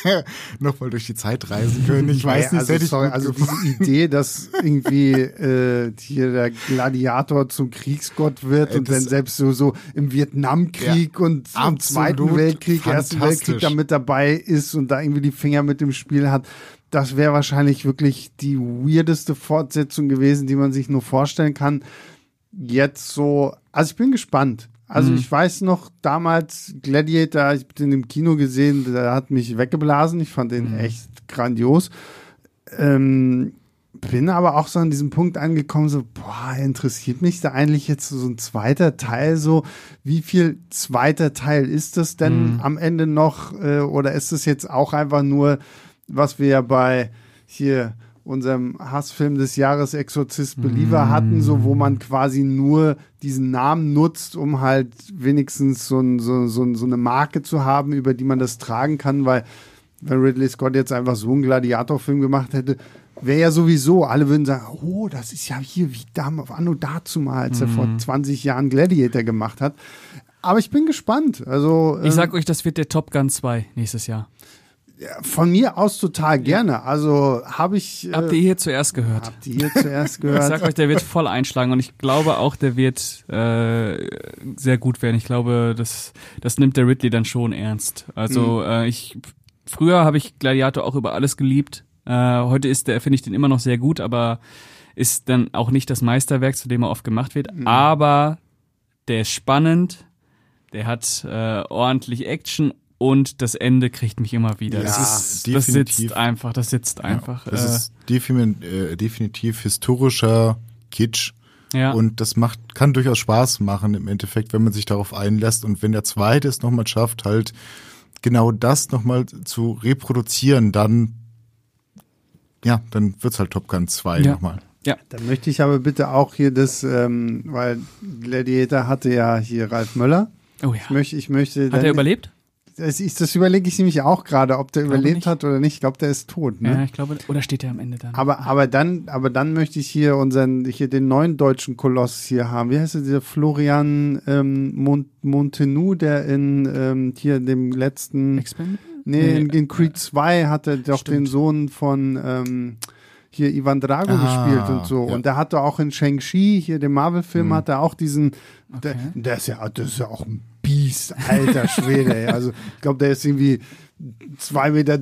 nochmal durch die Zeit reisen können. Ich weiß Ja, nicht, das also, hätte ich sorry, also diese Idee, dass irgendwie äh, hier der Gladiator zum Kriegsgott wird Ey, und dann selbst so, so im Vietnamkrieg und im Zweiten Weltkrieg, Ersten. Weltkrieg da mit dabei ist und da irgendwie die Finger mit dem Spiel hat. Das wäre wahrscheinlich wirklich die weirdeste Fortsetzung gewesen, die man sich nur vorstellen kann. Jetzt so, also ich bin gespannt. Also ich weiß noch, damals Gladiator, ich den im Kino gesehen, der hat mich weggeblasen. Ich fand den echt grandios. Ähm, bin aber auch so an diesem Punkt angekommen, so, boah, interessiert mich da eigentlich jetzt so ein zweiter Teil so? Wie viel zweiter Teil ist das denn am Ende noch? Äh, oder ist es jetzt auch einfach nur, was wir ja bei hier unserem Hassfilm des Jahres Exorzist Believer hatten, so wo man quasi nur diesen Namen nutzt, um halt wenigstens so, ein, so, so, so eine Marke zu haben, über die man das tragen kann, weil wenn Ridley Scott jetzt einfach so einen Gladiator-Film gemacht hätte, wäre ja sowieso, alle würden sagen, oh, das ist ja hier wie damals, anno dazu mal, als er vor 20 Jahren Gladiator gemacht hat. Aber ich bin gespannt. Also Ich ähm, sag euch, das wird der Top Gun 2 nächstes Jahr. Von mir aus total gerne. Also habe ich Habt ihr äh, hier zuerst gehört? habt ihr hier zuerst Ich sag gehört. euch, der wird voll einschlagen und ich glaube auch, der wird äh, sehr gut werden. Ich glaube, das, das nimmt der Ridley dann schon ernst. Also äh, ich früher habe ich Gladiator auch über alles geliebt. Äh, heute ist der, finde ich den immer noch sehr gut, aber ist dann auch nicht das Meisterwerk, zu dem er oft gemacht wird. Aber der ist spannend, der hat äh, ordentlich Action und das Ende kriegt mich immer wieder. Ja, das, ist, das sitzt einfach, das sitzt einfach. Das äh, ist definitiv, äh, definitiv historischer Kitsch. ja. Und das macht, kann durchaus Spaß machen im Endeffekt, wenn man sich darauf einlässt. Und wenn der zweite es nochmal schafft, halt genau das nochmal zu reproduzieren, dann, ja, dann wird's halt Top Gun 2 Ja. nochmal. ja. Dann möchte ich aber bitte auch hier das, ähm, weil Gladiator hatte ja hier Ralf Möller. Oh ja. Ich möchte, ich möchte. Hat er überlebt? Das, ist, das überlege ich nämlich auch gerade, ob der überlebt nicht. hat oder nicht. Ich glaube, der ist tot. Ne? Ja, ich glaube, oder steht er am Ende dann? Aber, aber dann, aber dann möchte ich hier unseren, hier den neuen deutschen Koloss hier haben. Wie heißt der, dieser Florian ähm, Mont Montenou, der in ähm, hier dem letzten, Experiment? nee, in, in Creed 2 hatte doch stimmt. den Sohn von ähm, hier Ivan Drago Ah, gespielt und so. ja. Und der hatte auch in Shang-Chi, hier dem Marvel-Film, hat er auch diesen, der, Okay. der ist ja, das ist ja auch ein Biest, alter Schwede. ey. Also ich glaube, der ist irgendwie 2,30 Meter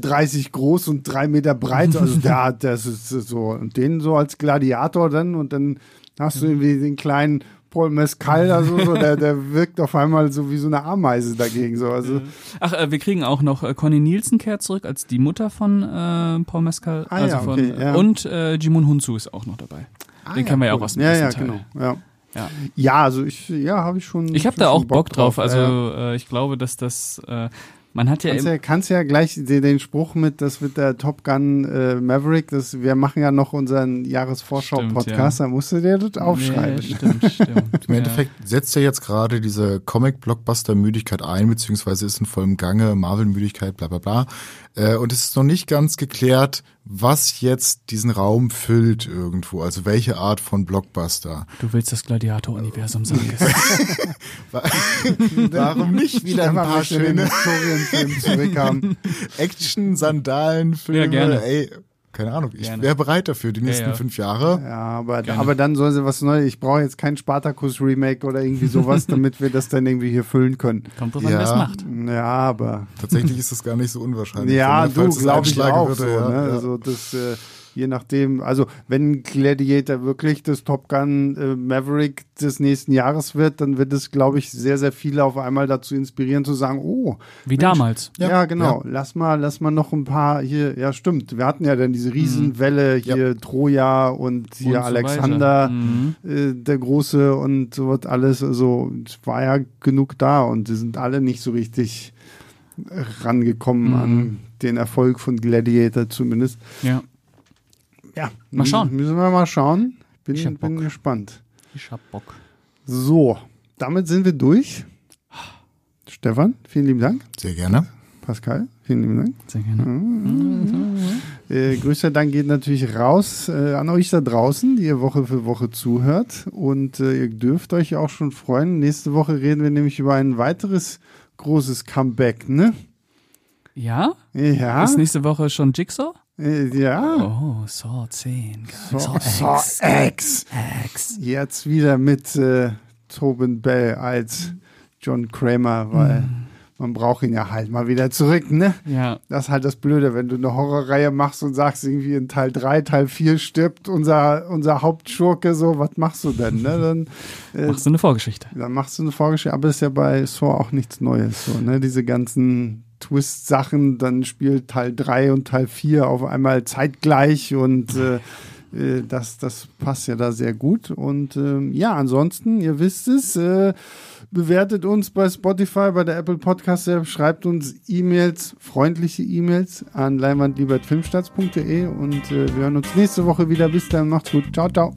groß und drei Meter breit. Also der hat, das ist so. Und den so als Gladiator dann und dann hast du irgendwie den kleinen Paul Mescal da so, so der, der wirkt auf einmal so wie so eine Ameise dagegen. So. Also, Ach, äh, wir kriegen auch noch äh, Connie Nielsen kehrt zurück als die Mutter von äh, Paul Mescal. Ah, also ja, von, okay, ja. Und äh, Jimun Hunsu ist auch noch dabei. Den kennen wir ja auch aus dem Ja, ersten ja, Teil. genau. Ja. Ja. ja, also ich, ja, habe ich schon. Ich habe da auch Bock Bock drauf. Also Ja. äh, ich glaube, dass das, äh, man hat ja, Kannst ja, kannst ja gleich den, den Spruch mit, das wird der Top Gun äh, Maverick, das, wir machen ja noch unseren Jahresvorschau-Podcast, da musst du dir das aufschreiben. Nee, stimmt, stimmt. Im Endeffekt setzt er jetzt gerade diese Comic-Blockbuster-Müdigkeit ein, beziehungsweise ist in vollem Gange, Marvel-Müdigkeit, bla bla bla. Äh, und es ist noch nicht ganz geklärt, was jetzt diesen Raum füllt irgendwo, also welche Art von Blockbuster. Du willst das Gladiator-Universum sagen. Warum nicht wieder ein paar schöne Historienfilm zurückhaben. Action, Sandalen, Filme? Ja, gerne. Ey, keine Ahnung, ich wäre bereit dafür, die nächsten ja. fünf Jahre. Ja, aber, Gerne. aber dann soll sie was Neues. Ich brauche jetzt kein Spartacus-Remake oder irgendwie sowas, damit wir das dann irgendwie hier füllen können. Kommt drauf an, Ja. wer es macht. Ja, aber. Tatsächlich ist das gar nicht so unwahrscheinlich. Ja, du, glaube ich auch würde, so. ja, ne? ja. Also das, äh, je nachdem, also wenn Gladiator wirklich das Top Gun äh, Maverick des nächsten Jahres wird, dann wird es, glaube ich, sehr, sehr viele auf einmal dazu inspirieren zu sagen, oh, Wie damals. ja, Ja, genau, lass mal, lass mal noch ein paar hier, ja stimmt, wir hatten ja dann diese Riesenwelle hier Troja und hier Und so Alexander. Mhm. äh, der Große und so was alles, also es war ja genug da und die sind alle nicht so richtig rangekommen Mhm. an den Erfolg von Gladiator zumindest. Ja. Ja, Mal schauen. Müssen wir mal schauen. Bin, Ich bin Bock. gespannt. Ich hab Bock. So, damit sind wir durch. Stefan, vielen lieben Dank. Sehr gerne. Pascal, vielen lieben Dank. Sehr gerne. Äh, größter Dank geht natürlich raus äh, an euch da draußen, die ihr Woche für Woche zuhört. Und äh, ihr dürft euch auch schon freuen. Nächste Woche reden wir nämlich über ein weiteres großes Comeback, ne? Ja? Ja. Ist nächste Woche schon Jigsaw? Äh, ja. Oh, Saw 10. Saw, Saw Saw X. X. X. Jetzt wieder mit äh, Tobin Bell als John Kramer, weil man braucht ihn ja halt mal wieder zurück, ne? Ja. Das ist halt das Blöde, wenn du eine Horrorreihe machst und sagst irgendwie in Teil 3, Teil 4 stirbt unser, unser Hauptschurke, so, was machst du denn, ne? Dann, äh, Machst du eine Vorgeschichte? dann machst du eine Vorgeschichte, aber ist ja bei Saw auch nichts Neues, so, ne? Diese ganzen Twist-Sachen, dann spielt Teil 3 und Teil 4 auf einmal zeitgleich und äh, äh, das, das passt ja da sehr gut. Und ähm, ja, ansonsten, ihr wisst es, äh, bewertet uns bei Spotify, bei der Apple Podcast App, schreibt uns E-Mails, freundliche E-Mails an leinwandliebertfilmstarts.de und äh, wir hören uns nächste Woche wieder. Bis dann, macht's gut. Ciao, ciao.